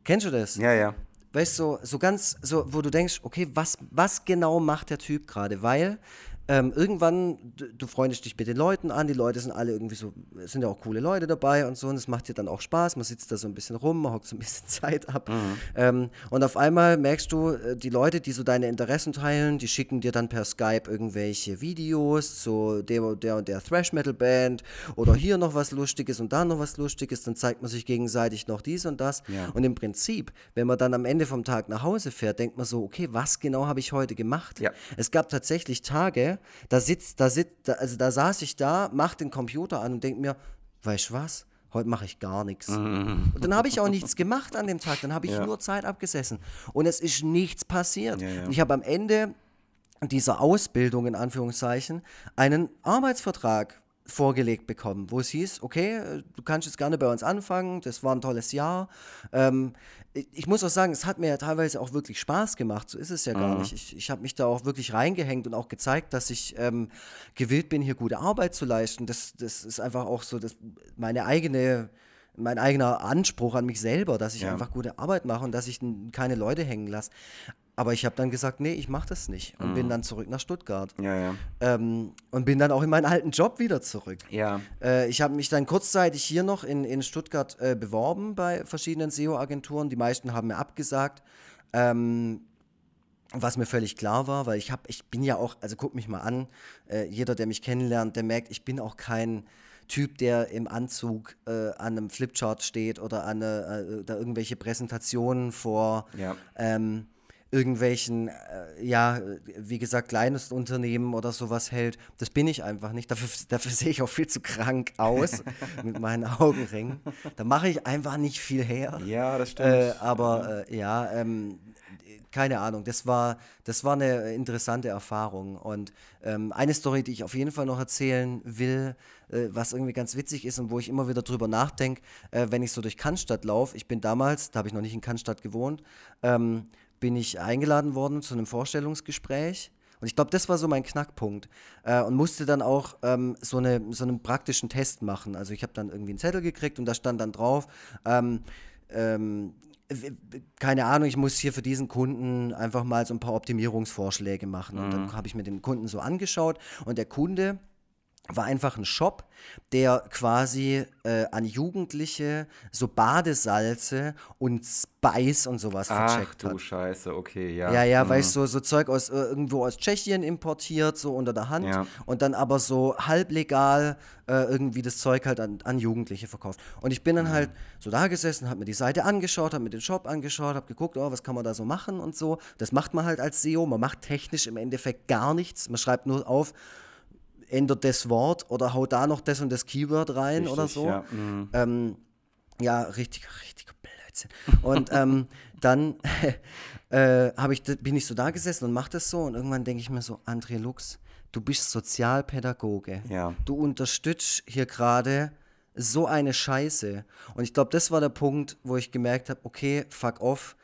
Kennst du das? Ja, ja. Weißt du, so, so ganz, so, wo du denkst, okay, was, was genau macht der Typ gerade? Weil ähm, irgendwann, du, du freundest dich mit den Leuten an, die Leute sind alle irgendwie so, es sind ja auch coole Leute dabei und so, und es macht dir dann auch Spaß, man sitzt da so ein bisschen rum, man hockt so ein bisschen *laughs* Zeit ab. Ähm, und auf einmal merkst du, äh, die Leute, die so deine Interessen teilen, die schicken dir dann per Skype irgendwelche Videos zu der, der und der Thrash-Metal-Band oder hier noch was Lustiges und da noch was Lustiges, dann zeigt man sich gegenseitig noch dies und das. Ja. Und im Prinzip, wenn man dann am Ende vom Tag nach Hause fährt, denkt man so, okay, was genau habe ich heute gemacht? Ja. Es gab tatsächlich Tage, da sitzt, da sitzt, da, also da saß ich da, mach den Computer an und denk mir, weißt du was? Heute mache ich gar nichts. Und dann habe ich auch nichts gemacht an dem Tag. Dann habe ich Ja. nur Zeit abgesessen. Und es ist nichts passiert. Ja, ja. Und ich habe am Ende dieser Ausbildung in Anführungszeichen einen Arbeitsvertrag vorgelegt bekommen, wo es hieß, okay, du kannst jetzt gerne bei uns anfangen, das war ein tolles Jahr. Ähm, ich, muss auch sagen, es hat mir ja teilweise auch wirklich Spaß gemacht, so ist es ja gar nicht. Ich, ich habe mich da auch wirklich reingehängt und auch gezeigt, dass ich ähm, gewillt bin, hier gute Arbeit zu leisten. Das, das ist einfach auch so das, meine eigene mein eigener Anspruch an mich selber, dass ich Ja. einfach gute Arbeit mache und dass ich keine Leute hängen lasse. Aber ich habe dann gesagt, nee, ich mache das nicht und bin dann zurück nach Stuttgart Ja, ja. ähm, und bin dann auch in meinen alten Job wieder zurück. Ja. Äh, ich habe mich dann kurzzeitig hier noch in, in Stuttgart äh, beworben bei verschiedenen SEO-Agenturen. Die meisten haben mir abgesagt. Ähm, was mir völlig klar war, weil ich habe, ich bin ja auch, also guck mich mal an, äh, jeder, der mich kennenlernt, der merkt, ich bin auch kein Typ, der im Anzug äh, an einem Flipchart steht oder an eine, äh, da irgendwelche Präsentationen vor Ja. ähm, irgendwelchen, äh, ja, wie gesagt, kleines Unternehmen oder sowas hält. Das bin ich einfach nicht. Dafür, *laughs* dafür sehe ich auch viel zu krank aus *laughs* mit meinen Augenringen. Da mache ich einfach nicht viel her. Ja, das stimmt. Äh, aber äh, ja, ähm, keine Ahnung, das war, das war eine interessante Erfahrung. Und ähm, eine Story, die ich auf jeden Fall noch erzählen will, äh, was irgendwie ganz witzig ist und wo ich immer wieder drüber nachdenke, äh, wenn ich so durch Cannstatt laufe. Ich bin damals, da habe ich noch nicht in Cannstatt gewohnt, ähm, bin ich eingeladen worden zu einem Vorstellungsgespräch. Und ich glaube, das war so mein Knackpunkt. Äh, und musste dann auch ähm, so, eine, so einen praktischen Test machen. Also ich habe dann irgendwie einen Zettel gekriegt und da stand dann drauf, ähm, ähm, keine Ahnung, ich muss hier für diesen Kunden einfach mal so ein paar Optimierungsvorschläge machen. Und dann habe ich mir den Kunden so angeschaut und der Kunde war einfach ein Shop, der quasi äh, an Jugendliche so Badesalze und Spice und sowas Ach vercheckt du hat. Scheiße, okay, ja. Ja, ja, Mhm. weißt du, so, so Zeug aus äh, irgendwo aus Tschechien importiert, so unter der Hand Ja. und dann aber so halblegal äh, irgendwie das Zeug halt an, an Jugendliche verkauft. Und ich bin dann halt so da gesessen, hab mir die Seite angeschaut, hab mir den Shop angeschaut, hab geguckt, oh, was kann man da so machen und so. Das macht man halt als SEO, man macht technisch im Endeffekt gar nichts, man schreibt nur auf, ändert das Wort oder haut da noch das und das Keyword rein oder Richtig, so. Ja. mhm. Ähm, ja, richtig, richtiger Blödsinn. Und ähm, dann *laughs* äh, ich, bin ich so da gesessen und mach das so und irgendwann denke ich mir so, André Lux, du bist Sozialpädagoge. Ja. Du unterstützt hier gerade so eine Scheiße. Und ich glaube, das war der Punkt, wo ich gemerkt habe, okay, fuck off,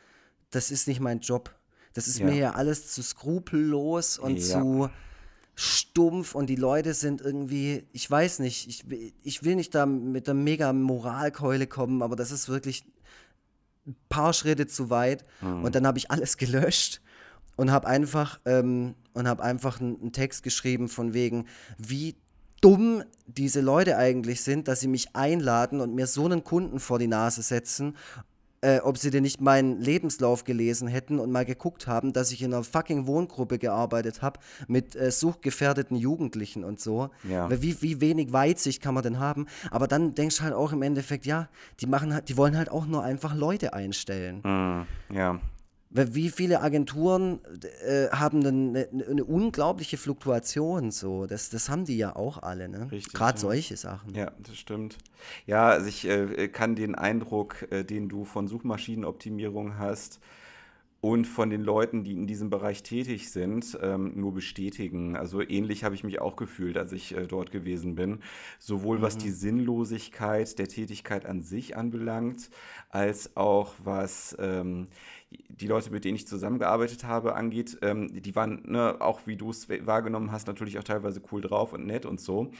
das ist nicht mein Job. Das ist Ja. mir ja alles zu skrupellos und Ja. zu stumpf und die Leute sind irgendwie, ich weiß nicht, ich, will- ich will nicht da mit der mega Moralkeule kommen, aber das ist wirklich ein paar Schritte zu weit. Und dann habe ich alles *laughs* gelöscht und habe einfach, ähm, und hab einfach einen Text geschrieben von wegen, wie dumm diese Leute eigentlich sind, dass sie mich einladen und mir so einen Kunden vor die Nase setzen äh, ob sie denn nicht meinen Lebenslauf gelesen hätten und mal geguckt haben, dass ich in einer fucking Wohngruppe gearbeitet habe mit äh, suchtgefährdeten Jugendlichen und so. Ja. Wie, wie wenig Weitsicht kann man denn haben? Aber dann denkst du halt auch im Endeffekt, ja, die machen halt, die wollen halt auch nur einfach Leute einstellen. Mm, ja. Wie viele Agenturen äh, haben eine, eine unglaubliche Fluktuation so? Das, das haben die ja auch alle, ne? Richtig, Gerade ja. solche Sachen. Ja, das stimmt. Ja, also ich äh, kann den Eindruck, äh, den du von Suchmaschinenoptimierung hast und von den Leuten, die in diesem Bereich tätig sind, ähm, nur bestätigen. Also ähnlich habe ich mich auch gefühlt, als ich äh, dort gewesen bin. Sowohl was die Sinnlosigkeit der Tätigkeit an sich anbelangt, als auch was ähm, die Leute, mit denen ich zusammengearbeitet habe, angeht. Ähm, die waren, ne, auch wie du es wahrgenommen hast, natürlich auch teilweise cool drauf und nett und so.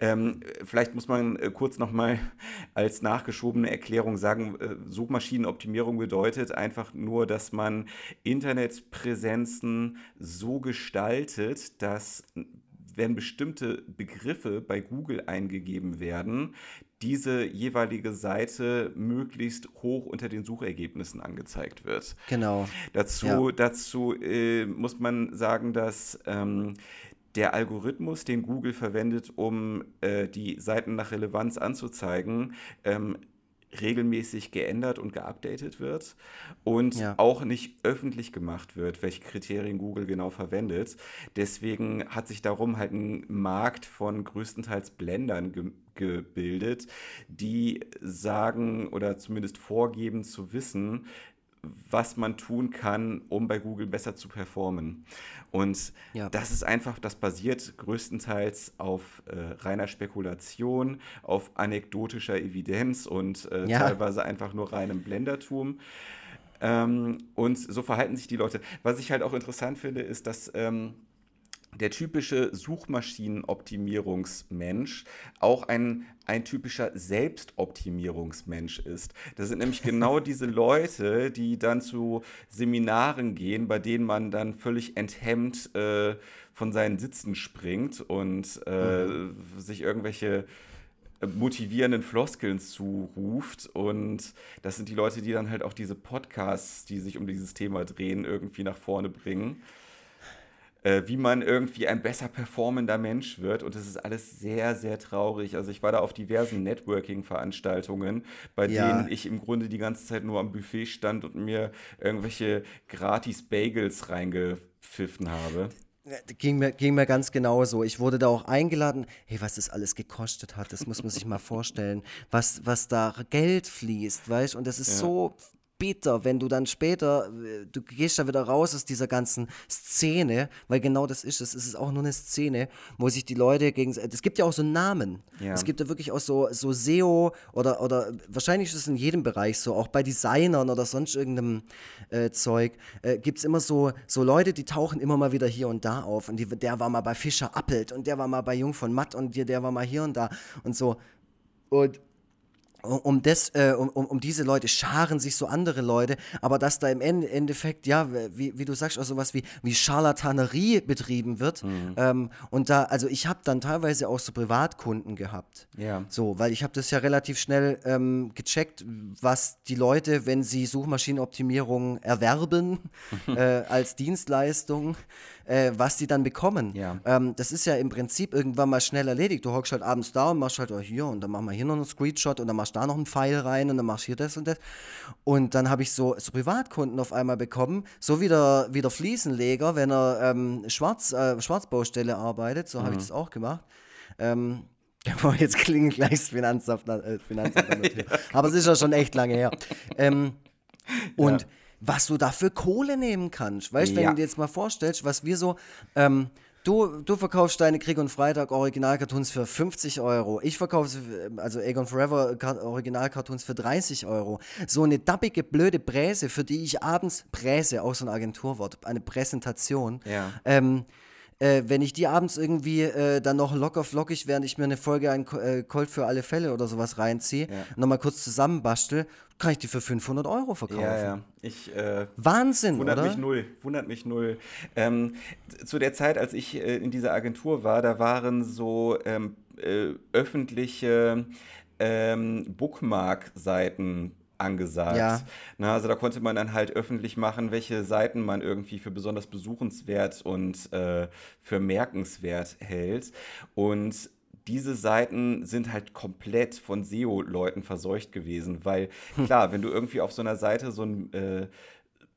Ähm, vielleicht muss man äh, kurz nochmal *laughs* als nachgeschobene Erklärung sagen, äh, Suchmaschinenoptimierung bedeutet einfach nur, dass man Internetpräsenzen so gestaltet, dass wenn bestimmte Begriffe bei Google eingegeben werden, diese jeweilige Seite möglichst hoch unter den Suchergebnissen angezeigt wird. Genau. Dazu, Ja. dazu äh, muss man sagen, dass ähm, der Algorithmus, den Google verwendet, um äh, die Seiten nach Relevanz anzuzeigen, ähm, regelmäßig geändert und geupdatet wird und Ja. auch nicht öffentlich gemacht wird, welche Kriterien Google genau verwendet. Deswegen hat sich darum halt ein Markt von größtenteils Blendern ge gebildet, die sagen oder zumindest vorgeben zu wissen, was man tun kann, um bei Google besser zu performen. Und Ja. das ist einfach, das basiert größtenteils auf äh, reiner Spekulation, auf anekdotischer Evidenz und äh, Ja. teilweise einfach nur reinem Blendertum. Ähm, und so verhalten sich die Leute. Was ich halt auch interessant finde, ist, dass ähm, der typische Suchmaschinenoptimierungsmensch auch ein, ein typischer Selbstoptimierungsmensch ist. Das sind nämlich genau *laughs* diese Leute, die dann zu Seminaren gehen, bei denen man dann völlig enthemmt äh, von seinen Sitzen springt und äh, sich irgendwelche motivierenden Floskeln zuruft. Und das sind die Leute, die dann halt auch diese Podcasts, die sich um dieses Thema drehen, irgendwie nach vorne bringen. Äh, wie man irgendwie ein besser performender Mensch wird. Und das ist alles sehr, sehr traurig. Also ich war da auf diversen Networking-Veranstaltungen, bei Ja. denen ich im Grunde die ganze Zeit nur am Buffet stand und mir irgendwelche gratis Bagels reingepfiffen habe. Ging mir, ging mir ganz genauso. Ich wurde da auch eingeladen. Hey, was das alles gekostet hat, das muss man sich mal vorstellen. Was, was da Geld fließt, weißt Und das ist Ja. so bitter, wenn du dann später, äh, du gehst da wieder raus aus dieser ganzen Szene, weil genau das ist es. Es ist auch nur eine Szene, wo sich die Leute gegen. Es gibt ja auch so Namen. Ja. Es gibt ja wirklich auch so, so SEO oder, oder wahrscheinlich ist es in jedem Bereich so, auch bei Designern oder sonst irgendeinem äh, Zeug, äh, gibt es immer so, so Leute, die tauchen immer mal wieder hier und da auf. Und die, der war mal bei Fischer Appelt und der war mal bei Jung von Matt und der, der war mal hier und da und so. Und um, das, äh, um, um, diese Leute scharen sich so andere Leute, aber dass da im Ende, Endeffekt, ja, wie, wie du sagst, auch sowas wie, wie Charlatanerie betrieben wird. Ähm, und da, also ich habe dann teilweise auch so Privatkunden gehabt. Ja. So, weil ich habe das ja relativ schnell ähm, gecheckt, was die Leute, wenn sie Suchmaschinenoptimierung erwerben *laughs* äh, als Dienstleistung, äh, was die dann bekommen. Ja. Ähm, das ist ja im Prinzip irgendwann mal schnell erledigt. Du hockst halt abends da und machst halt oh, hier und dann machen wir hier noch einen Screenshot und dann machst du da noch einen Pfeil rein und dann machst du hier das und das. Und dann habe ich so, so Privatkunden auf einmal bekommen, so wie der, wie der Fliesenleger, wenn er ähm, Schwarz, äh, Schwarzbaustelle arbeitet, so habe ich das auch gemacht. Ähm, *laughs* jetzt klingelt gleich das Finanzamt, äh, Finanzamt *laughs* Tür. Aber es ist ja schon echt lange her. Ähm, und was du da für Kohle nehmen kannst, weißt du, wenn Ja. du dir jetzt mal vorstellst, was wir so, ähm, du, du verkaufst deine Krieg und Freitag Original-Cartoons für 50 Euro, ich verkaufe, sie, also Egon Forever Original-Cartoons für 30 Euro. So eine dappige, blöde Präse, für die ich abends, Präse, auch so ein Agenturwort, eine Präsentation, Ja. ähm, äh, wenn ich die abends irgendwie äh, dann noch locker flockig, während ich mir eine Folge ein Ko- äh, Colt für alle Fälle oder sowas reinziehe, Ja. nochmal kurz zusammenbastel, kann ich die für 500 Euro verkaufen. Ja, ja. Ich äh, Wahnsinn, Wundert oder? mich null, wundert mich null. Ähm, zu der Zeit, als ich äh, in dieser Agentur war, da waren so ähm, äh, öffentliche ähm, Bookmark-Seiten angesagt. Ja. Na, also da konnte man dann halt öffentlich machen, welche Seiten man irgendwie für besonders besuchenswert und äh, für merkenswert hält. Und diese Seiten sind halt komplett von SEO-Leuten verseucht gewesen, weil klar, wenn du irgendwie auf so einer Seite so ein äh,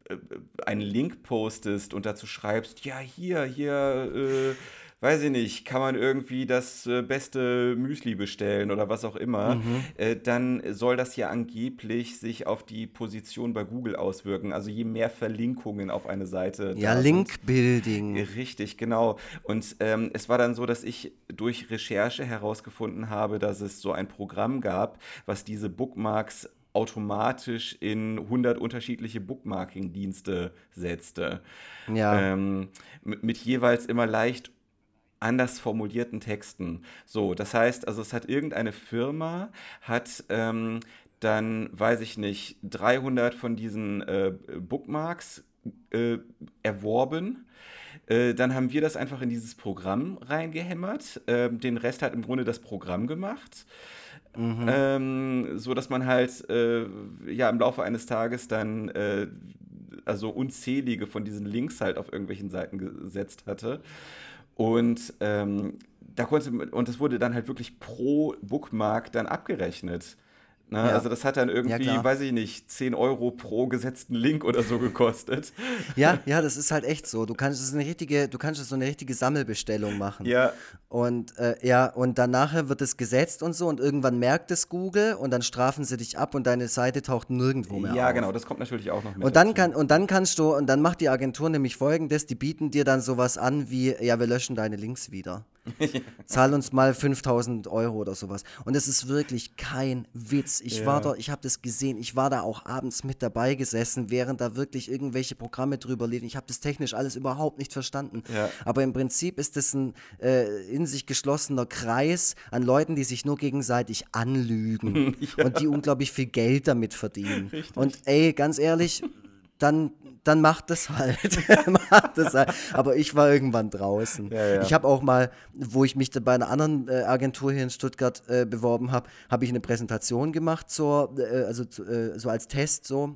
äh, einen Link postest und dazu schreibst, ja, hier, hier, äh, weiß ich nicht, kann man irgendwie das äh, beste Müsli bestellen oder was auch immer, Mhm. äh, dann soll das ja angeblich sich auf die Position bei Google auswirken. Also je mehr Verlinkungen auf eine Seite Ja, Link-Building. Richtig, genau. Und ähm, es war dann so, dass ich durch Recherche herausgefunden habe, dass es so ein Programm gab, was diese Bookmarks automatisch in 100 unterschiedliche Bookmarking-Dienste setzte. Ja. Ähm, mit, mit jeweils immer leicht anders formulierten Texten. So, das heißt, also es hat irgendeine Firma, hat ähm, dann, weiß ich nicht, 300 von diesen äh, Bookmarks äh, erworben. Äh, dann haben wir das einfach in dieses Programm reingehämmert. Ähm, den Rest hat im Grunde das Programm gemacht. Ähm, so dass man halt äh, ja im Laufe eines Tages dann äh, also unzählige von diesen Links halt auf irgendwelchen Seiten gesetzt hatte. Und ähm, da konnte und das wurde dann halt wirklich pro Bookmark dann abgerechnet. Ne? Ja. Also das hat dann irgendwie, klar. weiß ich nicht, 10 Euro pro gesetzten Link oder so gekostet. *laughs* Ja, ja, das ist halt echt so. Du kannst es eine richtige, du kannst es so eine richtige Sammelbestellung machen. Ja, Und äh, ja, und dann nachher wird es gesetzt und so und irgendwann merkt es Google und dann strafen sie dich ab und deine Seite taucht nirgendwo mehr ja auf. genau, das kommt natürlich auch noch mit. Und dann, dazu. kann, und dann kannst du, und dann macht die Agentur nämlich folgendes, die bieten dir dann sowas an wie, ja, wir löschen deine Links wieder. *laughs* Zahl uns mal 5000 Euro oder sowas. Und es ist wirklich kein Witz. Ich Ja. war dort, ich habe das gesehen, ich war da auch abends mit dabei gesessen, während da wirklich irgendwelche Programme drüber liefen. Ich habe das technisch alles überhaupt nicht verstanden. Ja. Aber im Prinzip ist es ein äh, in sich geschlossener Kreis an Leuten, die sich nur gegenseitig anlügen *laughs* und die unglaublich viel Geld damit verdienen. Und ey, ganz ehrlich, dann, dann macht das halt. *laughs* macht das halt. Aber ich war irgendwann draußen. Ja, ja. Ich habe auch mal, wo ich mich da bei einer anderen äh, Agentur hier in Stuttgart äh, beworben habe, habe ich eine Präsentation gemacht, zur, äh, also zu, äh, so als Test so.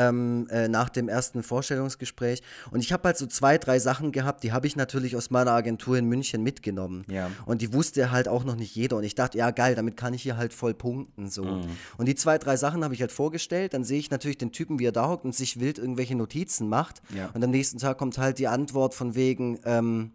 Ähm, äh, nach dem ersten Vorstellungsgespräch. Und ich habe halt so zwei, drei Sachen gehabt, die habe ich natürlich aus meiner Agentur in München mitgenommen. Ja. Und die wusste halt auch noch nicht jeder. Und ich dachte, ja geil, damit kann ich hier halt voll punkten. So. Und die zwei, drei Sachen habe ich halt vorgestellt. Dann sehe ich natürlich den Typen, wie er da hockt und sich wild irgendwelche Notizen macht. Ja. Und am nächsten Tag kommt halt die Antwort von wegen, ähm,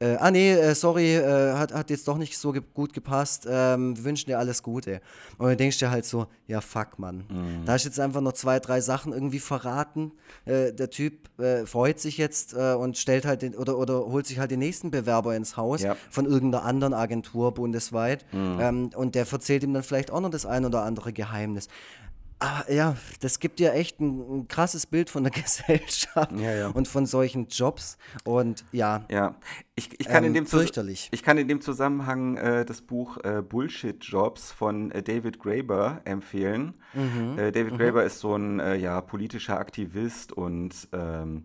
äh, ah nee, äh, sorry, äh, hat, hat jetzt doch nicht so ge gut gepasst. Ähm, wir wünschen dir alles Gute. Und dann denkst du dir halt so, ja fuck, Mann. Da ist jetzt einfach noch zwei, drei Sachen irgendwie verraten. Äh, der Typ äh, freut sich jetzt äh, und stellt halt den, oder, oder holt sich halt den nächsten Bewerber ins Haus Ja. von irgendeiner anderen Agentur bundesweit. Ähm, und der erzählt ihm dann vielleicht auch noch das ein oder andere Geheimnis. Aber ja, das gibt ja echt ein, ein krasses Bild von der *laughs* Gesellschaft Ja, ja. und von solchen Jobs. Und ja, Ja, ich, ich, kann in Ähm, dem Zus- fürchterlich. ich kann in dem Zusammenhang äh, das Buch äh, Bullshit Jobs von äh, David Graeber empfehlen. Mhm. Äh, David Graeber ist so ein äh, ja, politischer Aktivist und ähm,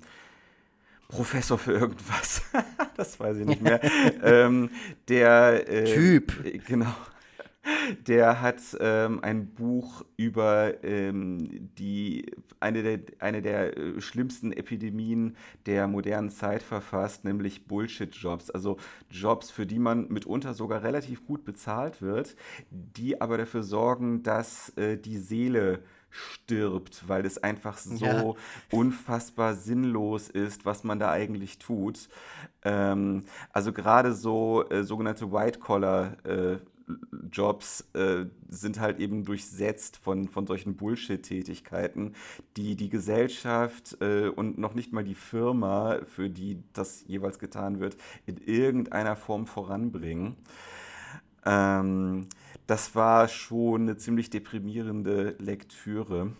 Professor für irgendwas. *laughs* das weiß ich nicht mehr. *laughs* ähm, der äh, Typ. Genau. Der hat ähm, ein Buch über ähm, die, eine, der, eine der äh, schlimmsten Epidemien der modernen Zeit verfasst, nämlich Bullshit-Jobs. Also Jobs, für die man mitunter sogar relativ gut bezahlt wird, die aber dafür sorgen, dass äh, die Seele stirbt, weil es einfach so Ja. unfassbar sinnlos ist, was man da eigentlich tut. Ähm, also gerade so äh, sogenannte White-Collar-Jobs äh, sind halt eben durchsetzt von, von solchen Bullshit-Tätigkeiten, die die Gesellschaft äh, und noch nicht mal die Firma, für die das jeweils getan wird, in irgendeiner Form voranbringen. Ähm, das war schon eine ziemlich deprimierende Lektüre.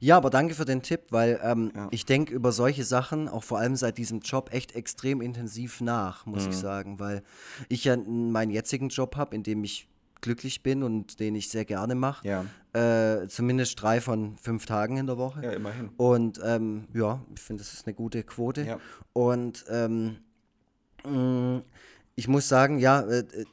Ja, aber danke für den Tipp, weil ähm, Ja. ich denke über solche Sachen, auch vor allem seit diesem Job, echt extrem intensiv nach, muss Mhm. ich sagen, weil ich ja meinen jetzigen Job habe, in dem ich glücklich bin und den ich sehr gerne mache. Ja, Äh, zumindest drei von fünf Tagen in der Woche. ja immerhin. Und ähm, ja, ich finde, das ist eine gute Quote. Ja. Und ähm, mh, ich muss sagen, ja, äh, äh,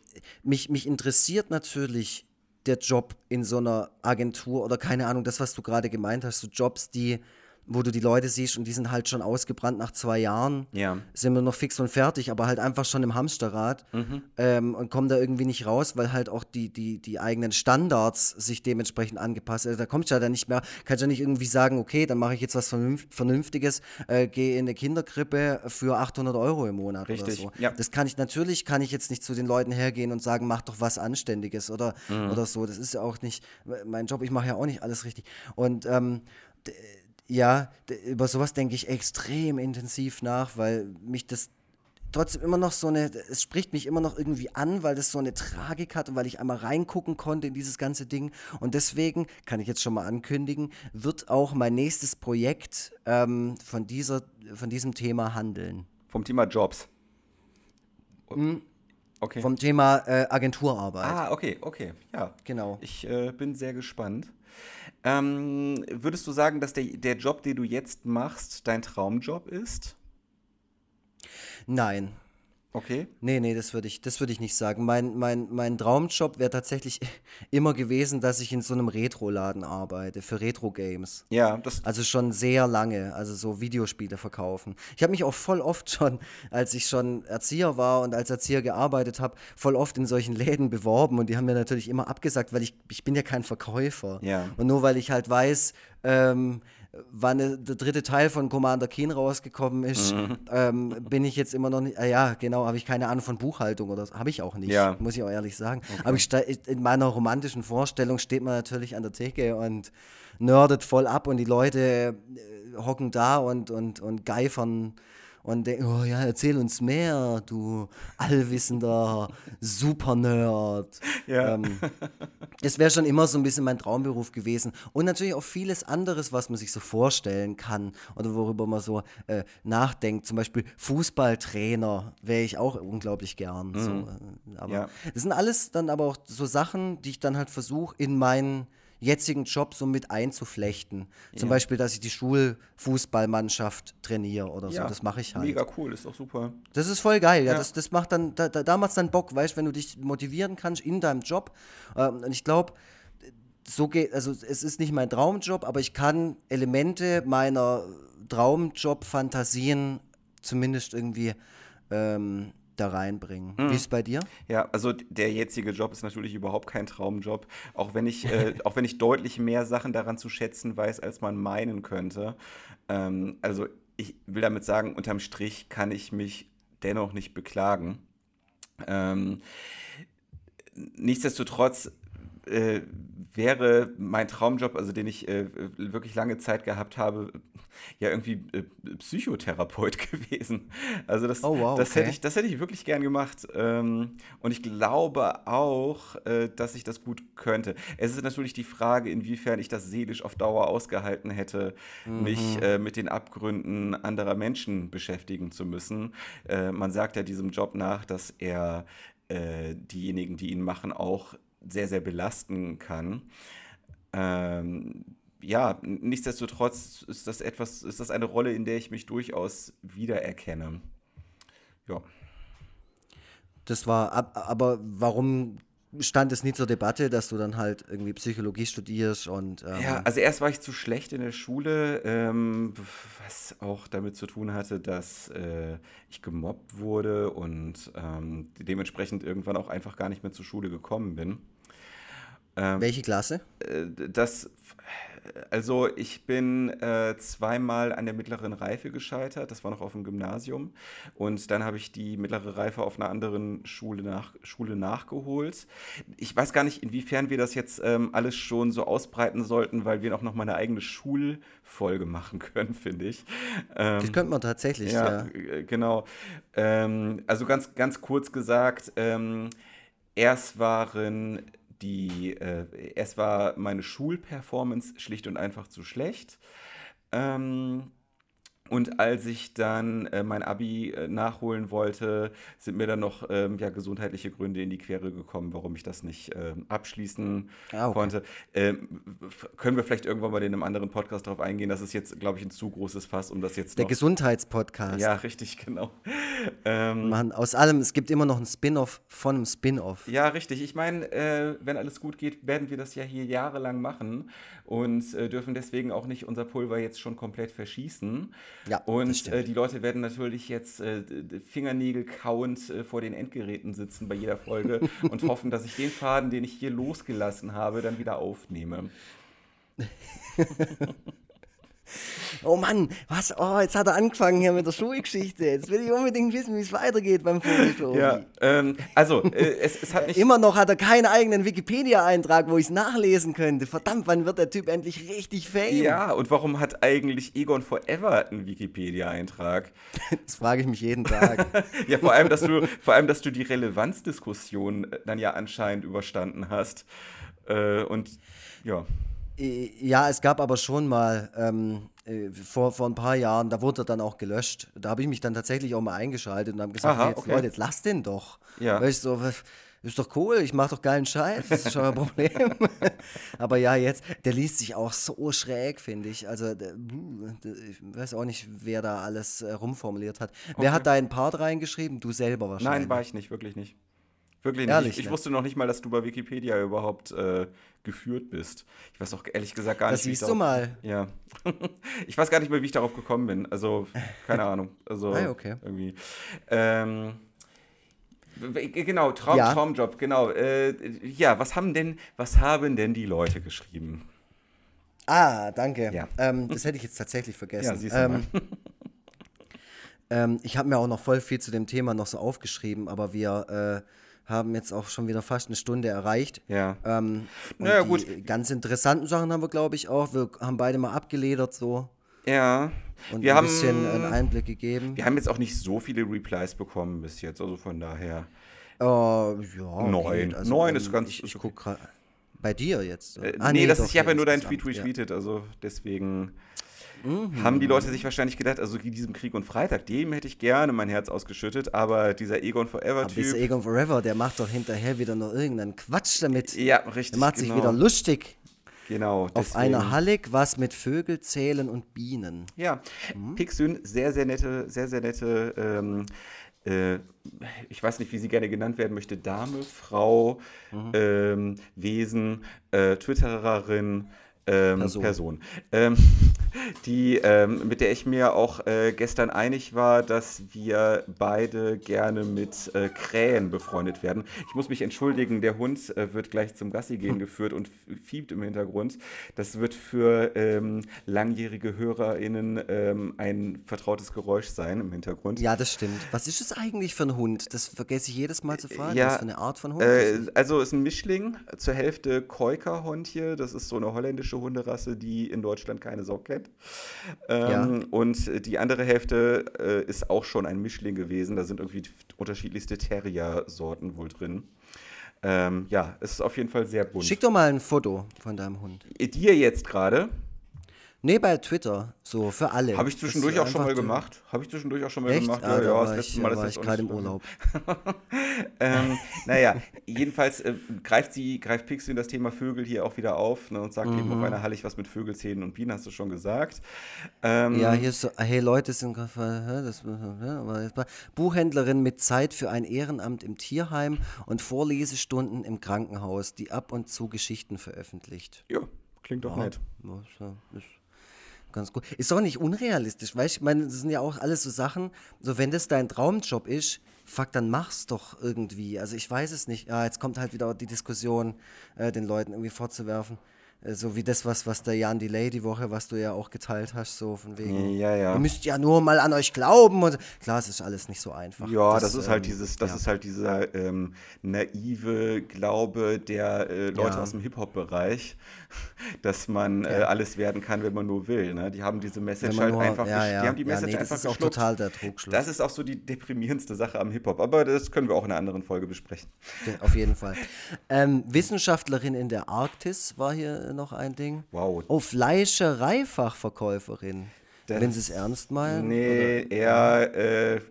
mich, mich interessiert natürlich der Job in so einer Agentur oder keine Ahnung, das, was du gerade gemeint hast, so Jobs, die wo du die Leute siehst und die sind halt schon ausgebrannt nach zwei Jahren, Ja. sind wir noch fix und fertig, aber halt einfach schon im Hamsterrad Mhm. ähm, und kommen da irgendwie nicht raus, weil halt auch die, die, die eigenen Standards sich dementsprechend angepasst. Also da kommst du ja dann nicht mehr, kannst ja nicht irgendwie sagen, okay, dann mache ich jetzt was Vernünf- Vernünftiges, äh, gehe in eine Kinderkrippe für 800 Euro im Monat Richtig, oder so. ja. Das kann ich, natürlich kann ich jetzt nicht zu den Leuten hergehen und sagen, mach doch was Anständiges oder, Mhm. oder so. Das ist ja auch nicht mein Job, ich mache ja auch nicht alles richtig. Und ähm, ja, über sowas denke ich extrem intensiv nach, weil mich das trotzdem immer noch so eine, es spricht mich immer noch irgendwie an, weil das so eine Tragik hat und weil ich einmal reingucken konnte in dieses ganze Ding. Und deswegen kann ich jetzt schon mal ankündigen, wird auch mein nächstes Projekt ähm, von, dieser, von diesem Thema handeln. Vom Thema Jobs. Okay. Vom Thema äh, Agenturarbeit. ah, okay, okay, ja. Genau. Ich äh, bin sehr gespannt. Ähm, würdest du sagen, dass der, der Job, den du jetzt machst, dein Traumjob ist? Nein. Okay. Nee, nee, das würde ich, das würde ich nicht sagen. Mein, mein, mein Traumjob wäre tatsächlich *laughs* immer gewesen, dass ich in so einem Retro-Laden arbeite, für Retro-Games. Ja, das. Also schon sehr lange, also so Videospiele verkaufen. Ich habe mich auch voll oft schon, als ich schon Erzieher war und als Erzieher gearbeitet habe, voll oft in solchen *laughs* Läden beworben und die haben mir natürlich immer abgesagt, weil ich, ich bin ja kein Verkäufer. Ja. Und nur weil ich halt weiß, ähm, wann der dritte Teil von Commander Keen rausgekommen ist, Mhm. ähm, bin ich jetzt immer noch nicht, äh, ja, genau, habe ich keine Ahnung von Buchhaltung oder habe ich auch nicht, Ja. muss ich auch ehrlich sagen. Aber ich sta- in meiner romantischen Vorstellung steht man natürlich an der Theke und nerdet voll ab und die Leute äh, hocken da und, und, und geifern und denken, oh ja, erzähl uns mehr, du allwissender Super-Nerd. *laughs* Ja. Ähm, es wäre schon immer so ein bisschen mein Traumberuf gewesen. Und natürlich auch vieles anderes, was man sich so vorstellen kann oder worüber man so äh, nachdenkt. Zum Beispiel Fußballtrainer wäre ich auch unglaublich gern. So, äh, aber Ja. das sind alles dann aber auch so Sachen, die ich dann halt versuche, in meinen jetzigen Job so mit einzuflechten. Zum Beispiel, dass ich die Schulfußballmannschaft trainiere oder so. Das mache ich halt. Mega cool, ist doch super. Das ist voll geil, ja. Ja. Das, das macht dann, da, da, da macht's dann Bock, weißt wenn du dich motivieren kannst in deinem Job. Ähm, und ich glaube, so geht, also es ist nicht mein Traumjob, aber ich kann Elemente meiner Traumjob-Fantasien zumindest irgendwie ähm, da reinbringen. Mhm. Wie ist es bei dir? Ja, also der jetzige Job ist natürlich überhaupt kein Traumjob, auch wenn ich, äh, *laughs* auch wenn ich deutlich mehr Sachen daran zu schätzen weiß, als man meinen könnte. Ähm, also ich will damit sagen, unterm Strich kann ich mich dennoch nicht beklagen. Ähm, nichtsdestotrotz äh, wäre mein Traumjob, also den ich äh, wirklich lange Zeit gehabt habe, ja irgendwie äh, Psychotherapeut *laughs* gewesen. Also das, Oh, wow, das okay. hätte ich, das hätte ich wirklich gern gemacht. Ähm, und ich glaube auch, äh, dass ich das gut könnte. Es ist natürlich die Frage, inwiefern ich das seelisch auf Dauer ausgehalten hätte, mich äh, mit den Abgründen anderer Menschen beschäftigen zu müssen. Äh, man sagt ja diesem Job nach, dass er diejenigen, die ihn machen, auch sehr, sehr belasten kann. Ähm, ja, nichtsdestotrotz ist das etwas, ist das eine Rolle, in der ich mich durchaus wiedererkenne. Ja. Das war, ab, aber warum stand es nie zur Debatte, dass du dann halt irgendwie Psychologie studierst und ähm, Ja, also erst war ich zu schlecht in der Schule, ähm, was auch damit zu tun hatte, dass äh, ich gemobbt wurde und ähm, dementsprechend irgendwann auch einfach gar nicht mehr zur Schule gekommen bin. Welche Klasse? Äh, das, also ich bin äh, zweimal an der mittleren Reife gescheitert, das war noch auf dem Gymnasium. Und dann habe ich die mittlere Reife auf einer anderen Schule, nach, Schule nachgeholt. Ich weiß gar nicht, inwiefern wir das jetzt ähm, alles schon so ausbreiten sollten, weil wir auch noch mal eine eigene Schulfolge machen *laughs* können, finde ich. Ähm, Das könnte man tatsächlich, ja, ja. äh, genau. Ähm, also ganz, ganz kurz gesagt, ähm, erst waren die, äh, erst war meine Schulperformance schlicht und einfach zu schlecht. Ähm, Und als ich dann äh, mein Abi äh, nachholen wollte, sind mir dann noch ähm, ja, gesundheitliche Gründe in die Quere gekommen, warum ich das nicht ähm, abschließen Ah, okay. konnte. Ähm, können wir vielleicht irgendwann mal in einem anderen Podcast darauf eingehen? Das ist jetzt, glaube ich, ein zu großes Fass, um das jetzt Der. Gesundheitspodcast. Ja, richtig, *laughs* genau. Ähm, Machen aus allem, es gibt immer noch einen Spin-off von einem Spin-off. Ja, richtig. Ich meine, äh, wenn alles gut geht, werden wir das ja hier jahrelang machen und äh, dürfen deswegen auch nicht unser Pulver jetzt schon komplett verschießen. Ja, und äh, die Leute werden natürlich jetzt äh, Fingernägel kauend äh, vor den Endgeräten sitzen bei jeder Folge *laughs* und hoffen, dass ich den Faden, den ich hier losgelassen habe, dann wieder aufnehme. *laughs* Oh Mann, was? Oh, jetzt hat er angefangen hier mit der Schulgeschichte. Jetzt will ich unbedingt wissen, wie es weitergeht beim Vogeltobi. Ja, ähm, also, äh, es, es hat nicht. Immer noch hat er keinen eigenen Wikipedia-Eintrag, wo ich es nachlesen könnte. Verdammt, wann wird der Typ endlich richtig fame? Ja, und warum hat eigentlich Egon Forever einen Wikipedia-Eintrag? *laughs* Das frage ich mich jeden Tag. *laughs* Ja, vor allem, dass du, vor allem, dass du die Relevanzdiskussion äh, dann ja anscheinend überstanden hast. Äh, und ja. Äh, ja, es gab aber schon mal ähm, äh, vor, vor ein paar Jahren, da wurde er dann auch gelöscht. Da habe ich mich dann tatsächlich auch mal eingeschaltet und habe gesagt, Aha, hey, jetzt, okay. Leute, jetzt lass den doch. Ja. Weil ich so, ist doch cool, ich mache doch geilen Scheiß, das ist schon ein Problem. *laughs* aber ja, jetzt, der liest sich auch so schräg, finde ich. Also, der, ich weiß auch nicht, wer da alles äh, rumformuliert hat. Wer hat da einen Part reingeschrieben? Du selber wahrscheinlich. Nein, war ich nicht, wirklich nicht. Wirklich nicht. Ehrlich, ich, ich ne? wusste noch nicht mal, dass du bei Wikipedia überhaupt äh, geführt bist. Ich weiß auch ehrlich gesagt gar Das nicht, wie ich siehst du darauf- mal. Ja. *laughs* ich weiß gar nicht mehr, wie ich darauf gekommen bin. Also, keine *laughs* Ahnung. Also, Ah, okay. irgendwie. Ähm, genau, Traum, Ja. Traumjob, genau. Äh, ja, was haben denn, was haben denn die Leute geschrieben? Ah, danke. Ja. Ähm, das hätte ich jetzt tatsächlich vergessen. Ja, siehst du ähm, mal. *laughs* ähm, ich habe mir auch noch voll viel zu dem Thema noch so aufgeschrieben, aber wir äh, haben jetzt auch schon wieder fast eine Stunde erreicht. Ja. Ähm, Naja, die gut. ganz interessanten Sachen haben wir, glaube ich, auch. Wir haben beide mal abgeledert so Ja. und wir ein haben, bisschen einen Einblick gegeben. wir haben jetzt auch nicht so viele Replies bekommen bis jetzt, also von daher. Äh, ja. Neun. Neun ist ganz- Ich, ich okay. guck grad- bei dir jetzt. Äh, Ah, nee, das doch, ist, ich habe ja nur deinen Tweet ja. retweetet, also deswegen Mhm. haben die Leute sich wahrscheinlich gedacht, also diesem Krieg und Freitag, dem hätte ich gerne mein Herz ausgeschüttet, aber dieser Egon Aber dieser Forever-Typ. Egon Forever, der macht doch hinterher wieder noch irgendeinen Quatsch damit. Ja, richtig. Der macht sich genau. wieder lustig. Genau. Auf deswegen- einer Hallig was mit Vögel zählen und Bienen. Ja, Pixün, sehr, sehr nette, sehr, sehr nette, ähm, äh, ich weiß nicht, wie sie gerne genannt werden möchte, Dame, Frau, ähm, Wesen, äh, Twittererin, ähm, Person. Person. Die, ähm, mit der ich mir auch äh, gestern einig war, dass wir beide gerne mit äh, Krähen befreundet werden. Ich muss mich entschuldigen, der Hund äh, wird gleich zum Gassi gehen *laughs* geführt und fiebt im Hintergrund. Das wird für ähm, langjährige HörerInnen ähm, ein vertrautes Geräusch sein im Hintergrund. Ja, das stimmt. Was ist es eigentlich für ein Hund? Das vergesse ich jedes Mal zu fragen. Ja, was für eine Art von Hund Äh, ist es? also ist ein Mischling, zur Hälfte Koika-Hund hier. Das ist so eine holländische Hunderasse, die in Deutschland keine Sau kennt. Ähm, Und die andere Hälfte äh, ist auch schon ein Mischling gewesen. Da sind irgendwie unterschiedlichste Terrier-Sorten wohl drin. Ähm, ja, es ist auf jeden Fall sehr bunt. Schick doch mal ein Foto von deinem Hund. Dir jetzt gerade, Nee, bei Twitter. So, für alle. habe ich zwischendurch auch schon mal gemacht. Habe ich zwischendurch auch schon mal Echt? gemacht. Ah, da war das ich, letzte Mal ist war ich gerade im. Urlaub. *laughs* ähm, naja, jedenfalls äh, greift sie, greift Pixel das Thema Vögel hier auch wieder auf ne, und sagt eben Mhm. auf einer Hallig was mit Vögelzähnen und Bienen, hast du schon gesagt. Ähm, Ja, hier ist so, hey Leute, sind das, mal- Buchhändlerin mit Zeit für ein Ehrenamt im Tierheim und Vorlesestunden im Krankenhaus, die ab und zu Geschichten veröffentlicht. ja, klingt doch nett. Ja, ist ja- ist ganz gut. Ist doch nicht unrealistisch, weißt du? Ich meine, das sind ja auch alles so Sachen, so wenn das dein Traumjob ist, fuck, dann mach's doch irgendwie. Also ich weiß es nicht. Ja, jetzt kommt halt wieder die Diskussion, äh, den Leuten irgendwie vorzuwerfen. Äh, So wie das, was, was der Jan Delay die Woche, was du ja auch geteilt hast, so von wegen. Ja, ja. Ihr müsst ja nur mal an euch glauben. Und klar, es ist alles nicht so einfach. Ja, das, ist halt ähm, dieses, das ja. ist halt dieser ähm, naive Glaube der äh, Leute Ja. aus dem Hip-Hop-Bereich, *laughs* dass man äh, alles werden kann, wenn man nur will. Ne? Die haben diese Message halt nur- einfach, ja, ja. die haben die Ja, Message nee, das einfach ist auch total der Trugschluss. Das ist auch so die deprimierendste Sache am Hip-Hop, aber das können wir auch in einer anderen Folge besprechen. Ja, Auf jeden Fall. Ähm, Wissenschaftlerin in der Arktis war hier noch ein Ding. Wow. Oh, Fleischereifachverkäuferin. Das- Wenn sie es ernst meinen? Nee, eher, äh,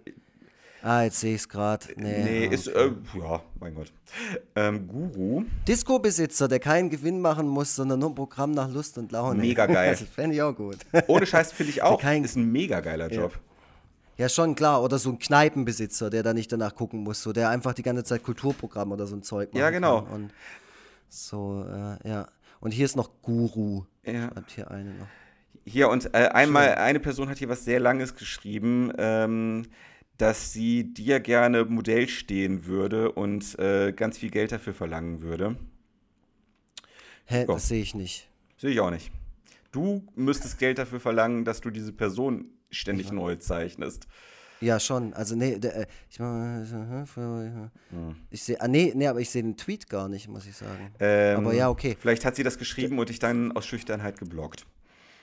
Ah, jetzt sehe ich es gerade. Nee. nee, ah, ist, okay. äh, ja, mein Gott. Ähm, Guru, Disco-Besitzer, der keinen Gewinn machen muss, sondern nur ein Programm nach Lust und Laune. Mega geil. *laughs* Das fände ich auch gut. ohne Scheiß finde ich auch, kein- ist ein mega geiler Job. Ja, schon klar. Oder so ein Kneipenbesitzer, der da nicht danach gucken muss, so der einfach die ganze Zeit Kulturprogramm oder so ein Zeug macht. Ja, genau. Und so, äh, ja. Und hier ist noch Guru. Ja. Schreibt hier eine noch. Hier und äh, einmal, eine Person hat hier was sehr Langes geschrieben, ähm, dass sie dir gerne Modell stehen würde und äh, ganz viel Geld dafür verlangen würde. Hä, Ja. das sehe ich nicht. Sehe ich auch nicht. Du müsstest Geld dafür verlangen, dass du diese Person ständig neu zeichnest. Ja, schon. Also, nee, der, äh, ich, Hm. ich sehe, ah, nee, nee, aber ich sehe den Tweet gar nicht, muss ich sagen. Ähm, Aber ja, okay. Vielleicht hat sie das geschrieben und dich dann aus Schüchternheit geblockt.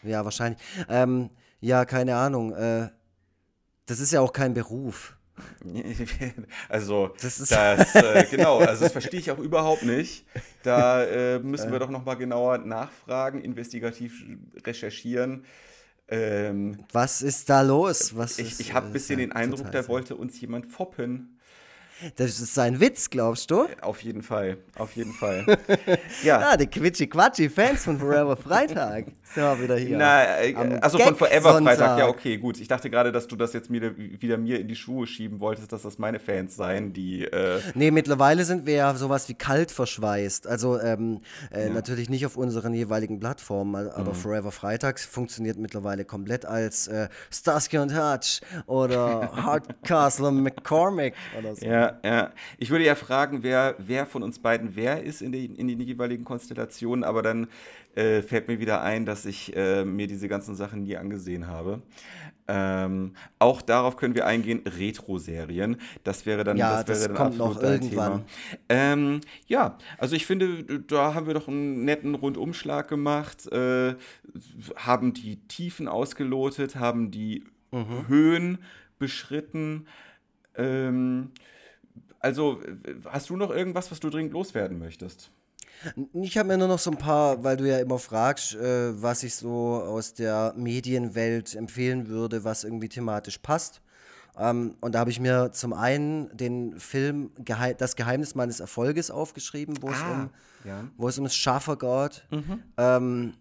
Ja, wahrscheinlich. Ähm, ja, keine Ahnung. Äh, das ist ja auch kein Beruf. *laughs* Also, Das ist- das, äh, *laughs* genau, also das verstehe ich auch überhaupt nicht. Da äh, müssen wir doch nochmal genauer nachfragen, investigativ recherchieren. Ähm, Was ist da los? Was ich ich habe äh, ein bisschen ja den Eindruck, da wollte uns jemand foppen. Das ist sein Witz, glaubst du? Auf jeden Fall, auf jeden Fall. *laughs* ja, Ah, die Quitschi-Quatschi-Fans von Forever Freitag. Sind wir wieder hier. Na, also von Forever. Freitag, ja, okay, gut. Ich dachte gerade, dass du das jetzt mir, wieder mir in die Schuhe schieben wolltest, dass das meine Fans seien, die. Äh, Nee, mittlerweile sind wir ja sowas wie kalt verschweißt. Also ähm, äh, natürlich nicht auf unseren jeweiligen Plattformen, al- Mhm. aber Forever Freitags funktioniert mittlerweile komplett als äh, Starsky und Hutch oder Hardcastle *laughs* und McCormick oder so. ja, ja. Ich würde ja fragen, wer, wer von uns beiden wer ist in, den in den jeweiligen Konstellationen, aber dann äh, fällt mir wieder ein, dass ich äh, mir diese ganzen Sachen nie angesehen habe. Ähm, auch darauf können wir eingehen, Retro-Serien. Das wäre dann, Ja, das wäre das dann kommt noch absolut irgendwann. Thema. Ähm, ja, also ich finde, da haben wir doch einen netten Rundumschlag gemacht, äh, haben die Tiefen ausgelotet, haben die Mhm. Höhen beschritten. Ähm, also, hast du noch irgendwas, was du dringend loswerden möchtest? Ich habe mir nur noch so ein paar, weil du ja immer fragst, äh, was ich so aus der Medienwelt empfehlen würde, was irgendwie thematisch passt. Ähm, und da habe ich mir zum einen den Film Gehei Das Geheimnis meines Erfolges aufgeschrieben, wo es Ah, um ja. wo es ums Schaffer geht. Ähm,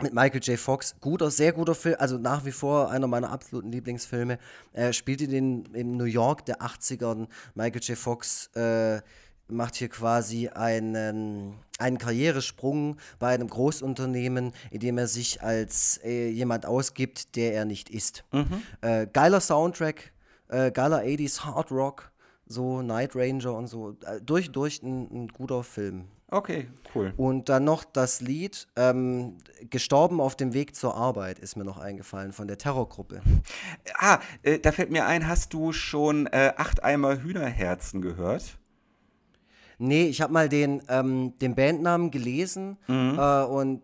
mit Michael J. Fox. Guter, sehr guter Film, also nach wie vor einer meiner absoluten Lieblingsfilme. Er spielt in, den, in New York der 80ern. Michael J. Fox äh, macht hier quasi einen, einen Karrieresprung bei einem Großunternehmen, in dem er sich als äh, jemand ausgibt, der er nicht ist. Äh, geiler Soundtrack, äh, geiler 80s Hard Rock, so Night Ranger und so. Äh, durch durch ein, ein guter Film. Okay, cool. Und dann noch das Lied ähm, Gestorben auf dem Weg zur Arbeit ist mir noch eingefallen von der Terrorgruppe. Ah, äh, da fällt mir ein, hast du schon äh, acht Eimer Hühnerherzen gehört? Nee, ich habe mal den, ähm, den Bandnamen gelesen Mhm. äh, und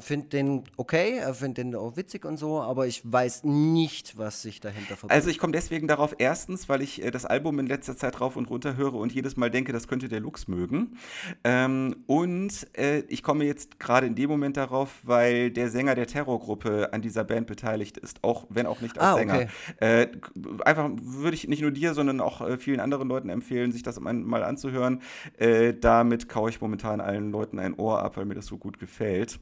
finde den okay, äh, finde den auch witzig und so, aber ich weiß nicht, was sich dahinter verbirgt. Also ich komme deswegen darauf, erstens, weil ich äh, das Album in letzter Zeit rauf und runter höre und jedes Mal denke, das könnte der Lux mögen. Ähm, und äh, ich komme jetzt gerade in dem Moment darauf, weil der Sänger der Terrorgruppe an dieser Band beteiligt ist, auch wenn auch nicht als Ah, Sänger. okay. Äh, einfach würde ich nicht nur dir, sondern auch äh, vielen anderen Leuten empfehlen, sich das mal anzuhören. Äh, damit kaue ich momentan allen Leuten ein Ohr ab, weil mir das so gut gefällt.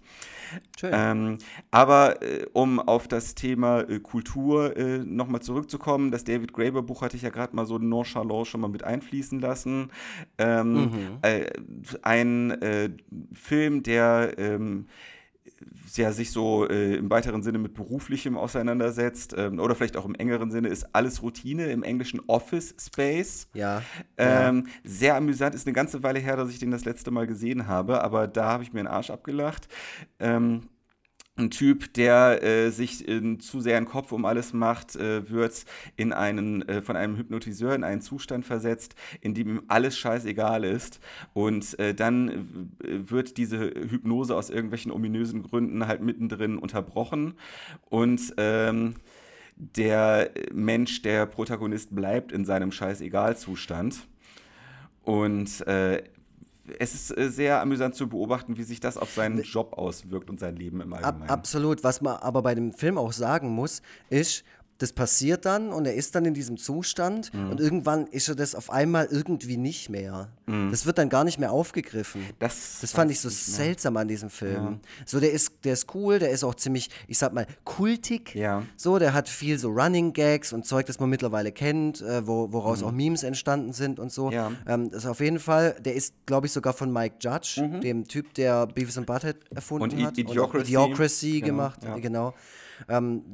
Schön. Ähm, aber äh, um auf das Thema äh, Kultur äh, nochmal zurückzukommen, das David Graeber Buch hatte ich ja gerade mal so nonchalant schon mal mit einfließen lassen. Ähm, äh, ein äh, Film, der ähm, ja, sich so äh, im weiteren Sinne mit Beruflichem auseinandersetzt ähm, oder vielleicht auch im engeren Sinne ist alles Routine, im Englischen Office Space. ja. Ähm, Sehr amüsant, ist eine ganze Weile her, dass ich den das letzte Mal gesehen habe, aber da habe ich mir einen Arsch abgelacht. Ähm, ein Typ, der äh, sich in, zu sehr in den Kopf um alles macht, äh, wird in einen, äh, von einem Hypnotiseur in einen Zustand versetzt, in dem ihm alles scheißegal ist. Und äh, dann äh, wird diese Hypnose aus irgendwelchen ominösen Gründen halt mittendrin unterbrochen. Und ähm, der Mensch, der Protagonist, bleibt in seinem Scheißegal-Zustand. Und äh, es ist äh, sehr amüsant zu beobachten, wie sich das auf seinen Job auswirkt und sein Leben im Allgemeinen. Ab, absolut. Was man aber bei dem Film auch sagen muss, ist, das passiert dann und er ist dann in diesem Zustand mhm. und irgendwann ist er das auf einmal irgendwie nicht mehr. Mhm. Das wird dann gar nicht mehr aufgegriffen. Das, das fand ich so seltsam an diesem Film. Ja. So, der ist, der ist cool, der ist auch ziemlich, ich sag mal, kultig. Ja. So, der hat viel so Running Gags und Zeug, das man mittlerweile kennt, äh, wo, woraus mhm. auch Memes entstanden sind und so. Ja. Ähm, das ist auf jeden Fall, der ist, glaube ich, sogar von Mike Judge, mhm. dem Typ, der Beavis and Butthead erfunden und hat. Idiocracy. Und Idiocracy genau. gemacht, genau. Ähm,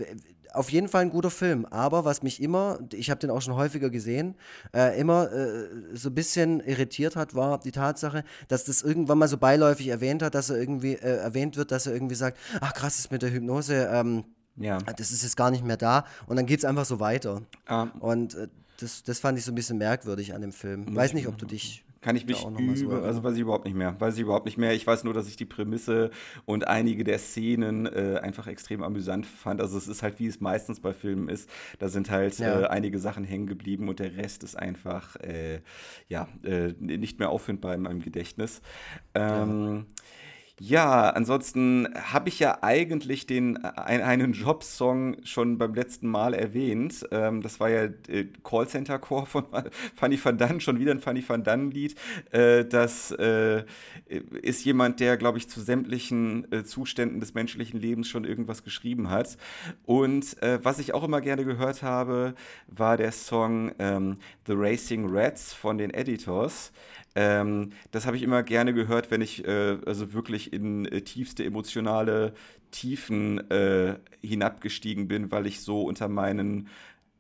auf jeden Fall ein guter Film, aber was mich immer, ich habe den auch schon häufiger gesehen, äh, immer äh, so ein bisschen irritiert hat, war die Tatsache, dass das irgendwann mal so beiläufig erwähnt hat, dass er irgendwie äh, erwähnt wird, dass er irgendwie sagt, ach krass, ist mit der Hypnose, ähm, ja. das ist jetzt gar nicht mehr da und dann geht es einfach so weiter. Um. Und äh, das, das fand ich so ein bisschen merkwürdig an dem Film. Weiß nicht, ob du dich kann ich mich über, also weiß ich überhaupt nicht mehr. Weiß ich überhaupt nicht mehr. Ich weiß nur, dass ich die Prämisse und einige der Szenen äh, einfach extrem amüsant fand. Also es ist halt, wie es meistens bei Filmen ist. Da sind halt ja. äh, einige Sachen hängen geblieben und der Rest ist einfach äh, ja, äh, nicht mehr auffindbar in meinem Gedächtnis. Ähm, ja. Ja, ansonsten habe ich ja eigentlich den äh, ein, einen Jobsong schon beim letzten Mal erwähnt. Ähm, das war ja äh, Callcenter Core von *laughs* Fanny van Dunn, schon wieder ein Fanny van Dunn Lied. Äh, das äh, ist jemand, der, glaube ich, zu sämtlichen äh, Zuständen des menschlichen Lebens schon irgendwas geschrieben hat. Und äh, was ich auch immer gerne gehört habe, war der Song ähm, The Racing Rats von den Editors. Ähm, das habe ich immer gerne gehört, wenn ich äh, also wirklich in äh, tiefste emotionale Tiefen äh, hinabgestiegen bin, weil ich so unter meinen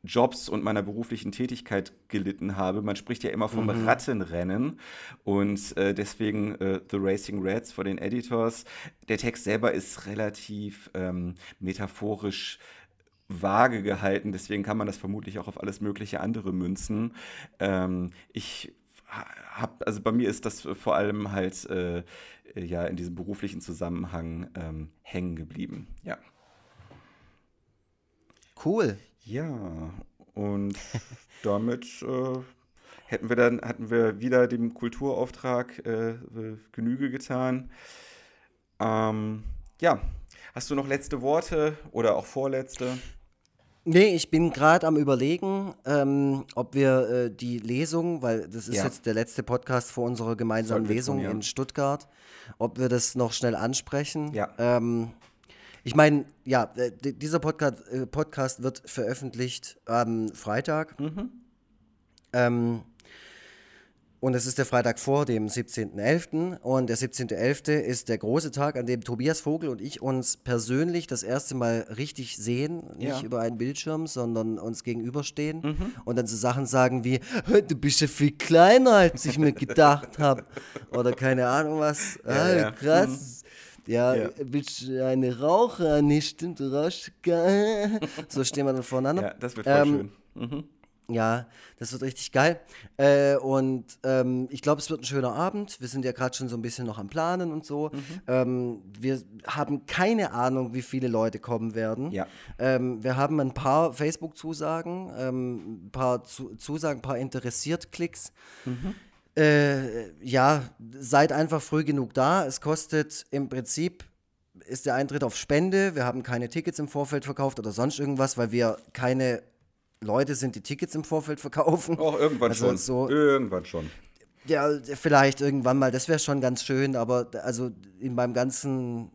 Jobs und meiner beruflichen Tätigkeit gelitten habe. Man spricht ja immer vom mhm. Rattenrennen und äh, deswegen äh, The Racing Rats von den Editors. Der Text selber ist relativ ähm, metaphorisch vage gehalten, deswegen kann man das vermutlich auch auf alles mögliche andere münzen. Ähm, ich habe, also bei mir ist das vor allem halt äh, ja in diesem beruflichen Zusammenhang ähm, hängen geblieben. Ja. Cool. Ja, und *laughs* damit äh, hätten wir dann, hatten wir wieder dem Kulturauftrag äh, Genüge getan. Ähm, ja, hast du noch letzte Worte oder auch vorletzte? Nee, ich bin gerade am Überlegen, ähm, ob wir äh, die Lesung, weil das ist ja. jetzt der letzte Podcast vor unserer gemeinsamen Lesung tun, ja. in Stuttgart, ob wir das noch schnell ansprechen. Ja. Ähm, ich meine, ja, äh, dieser Podcast, äh, Podcast wird veröffentlicht am Freitag. Mhm. Ähm, und es ist der Freitag vor dem 17.11. Und der 17.11. ist der große Tag, an dem Tobias Vogel und ich uns persönlich das erste Mal richtig sehen. Nicht ja. über einen Bildschirm, sondern uns gegenüberstehen. Mhm. Und dann so Sachen sagen wie: Du bist ja viel kleiner, als ich mir gedacht habe. Oder keine Ahnung was. Ja, ah, ja. Krass. Mhm. Ja, ja, bist du eine Raucher? Nicht stimmt, du rauchst. So stehen wir dann voneinander. Ja, das wird voll ähm, schön. Mhm. Ja, das wird richtig geil. Äh, und ähm, ich glaube, es wird ein schöner Abend. Wir sind ja gerade schon so ein bisschen noch am Planen und so. Mhm. Ähm, wir haben keine Ahnung, wie viele Leute kommen werden. Ja. Ähm, wir haben ein paar Facebook-Zusagen, ähm, ein paar Zusagen, ein paar Interessiert-Klicks. Mhm. Äh, ja, seid einfach früh genug da. Es kostet im Prinzip ist der Eintritt auf Spende. Wir haben keine Tickets im Vorfeld verkauft oder sonst irgendwas, weil wir keine Leute sind, die Tickets im Vorfeld verkaufen. Auch irgendwann also schon. So, irgendwann schon. Ja, vielleicht irgendwann mal. Das wäre schon ganz schön, aber also in meinem ganzen,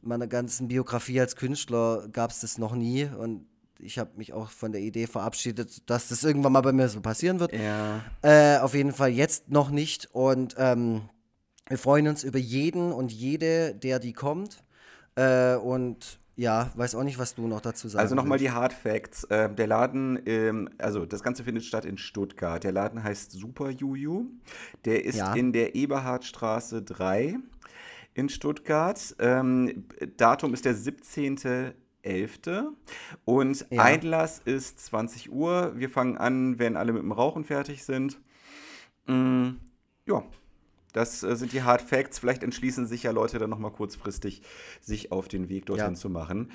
meiner ganzen Biografie als Künstler gab es das noch nie und ich habe mich auch von der Idee verabschiedet, dass das irgendwann mal bei mir so passieren wird. Ja. Äh, auf jeden Fall jetzt noch nicht und ähm, wir freuen uns über jeden und jede, der die kommt. Äh, und ja, weiß auch nicht, was du noch dazu sagst. Also nochmal die Hard Facts. Äh, der Laden, ähm, also das Ganze findet statt in Stuttgart. Der Laden heißt Super Juju. Der ist ja. in der Eberhardstraße 3 in Stuttgart. Ähm, Datum ist der 17. 11. Und ja. Einlass ist 20 Uhr. Wir fangen an, wenn alle mit dem Rauchen fertig sind. Mm, ja, das äh, sind die Hard Facts. Vielleicht entschließen sich ja Leute dann nochmal kurzfristig, sich auf den Weg dorthin ja. zu machen.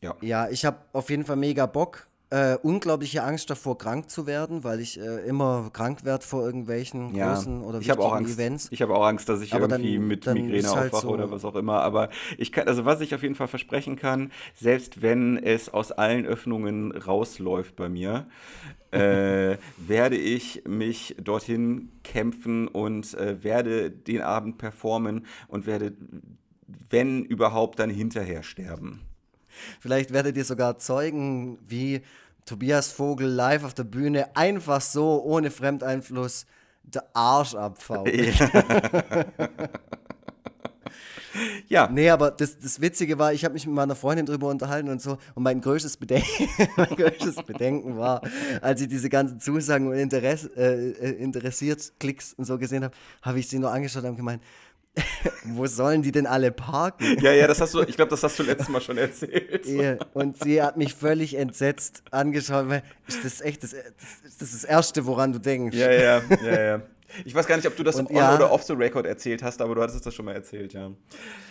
Ja, ja ich habe auf jeden Fall mega Bock. Äh, unglaubliche Angst davor, krank zu werden, weil ich äh, immer krank werde vor irgendwelchen Ja, großen oder ich wichtigen. Events. Ich habe auch Angst, dass ich Aber dann- irgendwie mit dann Migräne halt aufwache so- oder was auch immer. Aber ich kann, also was ich auf jeden Fall versprechen kann, selbst wenn es aus allen Öffnungen rausläuft bei mir, äh, *laughs* werde ich mich dorthin kämpfen und äh, werde den Abend performen und werde, wenn überhaupt, dann hinterher sterben. Vielleicht werdet ihr sogar Zeugen, wie Tobias Vogel live auf der Bühne einfach so, ohne Fremdeinfluss, der Arsch abfaut. *laughs* Ja, Nee, aber das, das Witzige war, ich habe mich mit meiner Freundin drüber unterhalten und so. Und mein größtes Bedenken, *laughs* mein größtes Bedenken war, als ich diese ganzen Zusagen und Interess, äh, äh, interessiert Klicks und so gesehen habe, habe ich sie nur angeschaut und gemeint, *laughs* wo sollen die denn alle parken? ja, ja, das hast du, ich glaube, das hast du letztes Mal schon erzählt. Ja, Und sie hat mich völlig entsetzt angeschaut, weil ist das echt das, das, das, ist das Erste, woran du denkst. Ja, ja, ja, ja. Ich weiß gar nicht, ob du das Und on ja. oder off the record erzählt hast, aber du hattest das schon mal erzählt, ja.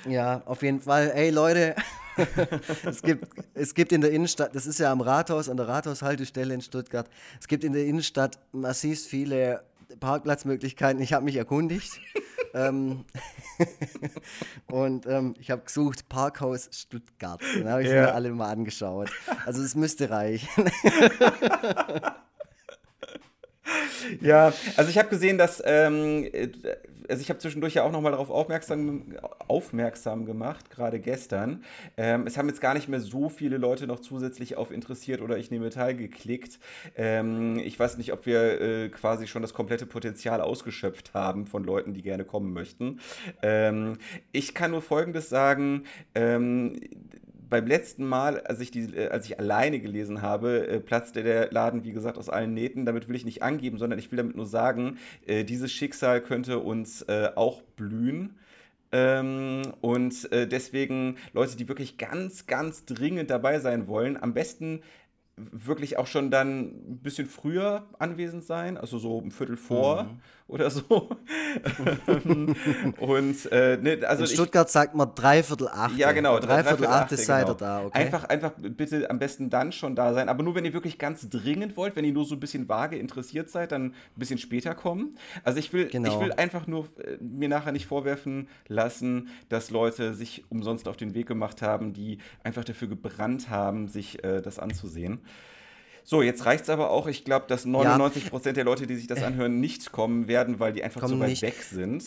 Ja, auf jeden Fall. Ey Leute, *laughs* es, gibt, es gibt in der Innenstadt, das ist ja am Rathaus, an der Rathaushaltestelle in Stuttgart, es gibt in der Innenstadt massiv viele Parkplatzmöglichkeiten. Ich habe mich erkundigt. Ähm, *laughs* und ähm, ich habe gesucht Parkhaus Stuttgart. Dann habe ich Ja. mir alle mal angeschaut. Also es müsste reichen. *laughs* Ja, also ich habe gesehen, dass, ähm, äh, also ich habe zwischendurch ja auch nochmal darauf aufmerksam, aufmerksam gemacht, gerade gestern. Ähm, es haben jetzt gar nicht mehr so viele Leute noch zusätzlich auf interessiert oder ich nehme teil geklickt. Ähm, ich weiß nicht, ob wir äh, quasi schon das komplette Potenzial ausgeschöpft haben von Leuten, die gerne kommen möchten. Ähm, ich kann nur Folgendes sagen. Beim letzten Mal, als ich, die, äh, als ich alleine gelesen habe, äh, platzte der Laden, wie gesagt, aus allen Nähten. Damit will ich nicht angeben, sondern ich will damit nur sagen, äh, dieses Schicksal könnte uns auch blühen. Ähm, und äh, deswegen Leute, die wirklich ganz, ganz dringend dabei sein wollen, am besten wirklich auch schon dann ein bisschen früher anwesend sein, also so ein Viertel vor Mhm. Oder so. *laughs* und äh, ne, also In ich, Stuttgart sagt man dreiviertel acht. ja, genau. Dreiviertel acht ist seid genau. ihr da, okay? Einfach, einfach bitte am besten dann schon da sein. Aber nur, wenn ihr wirklich ganz dringend wollt, wenn ihr nur so ein bisschen vage interessiert seid, dann ein bisschen später kommen. Also ich will, Genau. ich will einfach nur äh, mir nachher nicht vorwerfen lassen, dass Leute sich umsonst auf den Weg gemacht haben, die einfach dafür gebrannt haben, sich äh, das anzusehen. So, jetzt reicht es aber auch. Ich glaube, dass 99% der Leute, die sich das anhören, nicht kommen werden, weil die einfach Kommen so weit nicht. weg sind.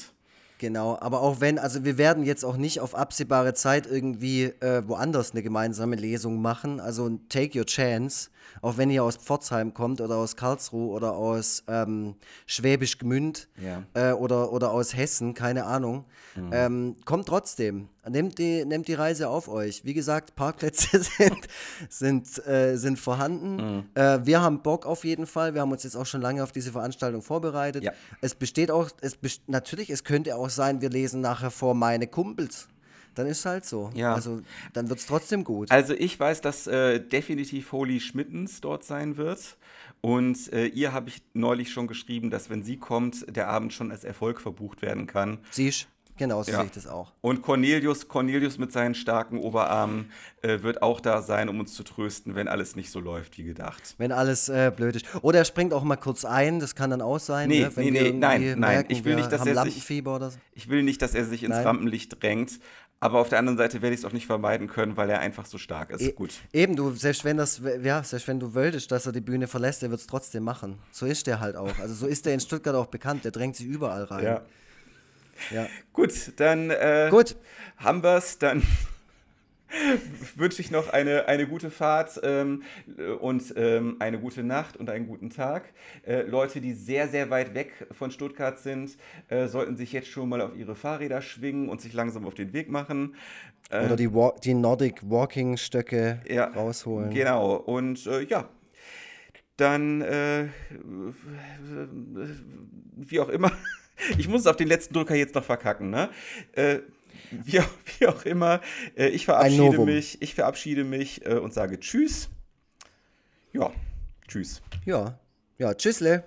Genau, aber auch wenn, also wir werden jetzt auch nicht auf absehbare Zeit irgendwie äh, woanders eine gemeinsame Lesung machen. Also take your chance, auch wenn ihr aus Pforzheim kommt oder aus Karlsruhe oder aus ähm, Schwäbisch Gmünd Ja. äh, oder, oder aus Hessen, keine Ahnung. Ähm, kommt trotzdem. Nehmt die, nehmt die Reise auf euch. Wie gesagt, Parkplätze *laughs* sind, sind, äh, sind vorhanden. Äh, wir haben Bock auf jeden Fall. Wir haben uns jetzt auch schon lange auf diese Veranstaltung vorbereitet. Ja. Es besteht auch, es best natürlich, es könnte auch sein, wir lesen nachher vor meine Kumpels. Dann ist halt so. Ja. Also dann wird es trotzdem gut. Also ich weiß, dass äh, definitiv Holy Schmittens dort sein wird. Und äh, ihr habe ich neulich schon geschrieben, dass wenn sie kommt, der Abend schon als Erfolg verbucht werden kann. Siehst Genau, so Ja. sehe ich das auch. Und Cornelius, Cornelius mit seinen starken Oberarmen äh, wird auch da sein, um uns zu trösten, wenn alles nicht so läuft wie gedacht. Wenn alles äh, blöd ist. Oder er springt auch mal kurz ein, das kann dann auch sein. Nee, ne? Nee, nein, Ich will nicht, dass er sich- so. Ich will nicht, dass er sich ins Nein. Rampenlicht drängt, aber auf der anderen Seite werde ich es auch nicht vermeiden können, weil er einfach so stark ist. E- Gut. Eben, du, selbst wenn das, ja, selbst wenn du wolltest, dass er die Bühne verlässt, er wird es trotzdem machen. So ist der halt auch. Also so ist der in Stuttgart auch bekannt, der drängt sich überall rein. Ja. Ja. Gut, dann äh, Gut. haben wir es. Dann *laughs* wünsche ich noch eine, eine gute Fahrt ähm, und ähm, eine gute Nacht und einen guten Tag. Äh, Leute, die sehr, sehr weit weg von Stuttgart sind, äh, sollten sich jetzt schon mal auf ihre Fahrräder schwingen und sich langsam auf den Weg machen. Äh, Oder die, Wa die Nordic Walking Stöcke ja, rausholen. Genau. Und äh, ja, dann äh, wie auch immer. Ich muss es auf den letzten Drücker jetzt noch verkacken, ne? Äh, wie, auch, *laughs* wie auch immer, äh, ich verabschiede mich, ich verabschiede mich äh, und sage Tschüss. Ja, Tschüss. Ja. Ja, tschüssle.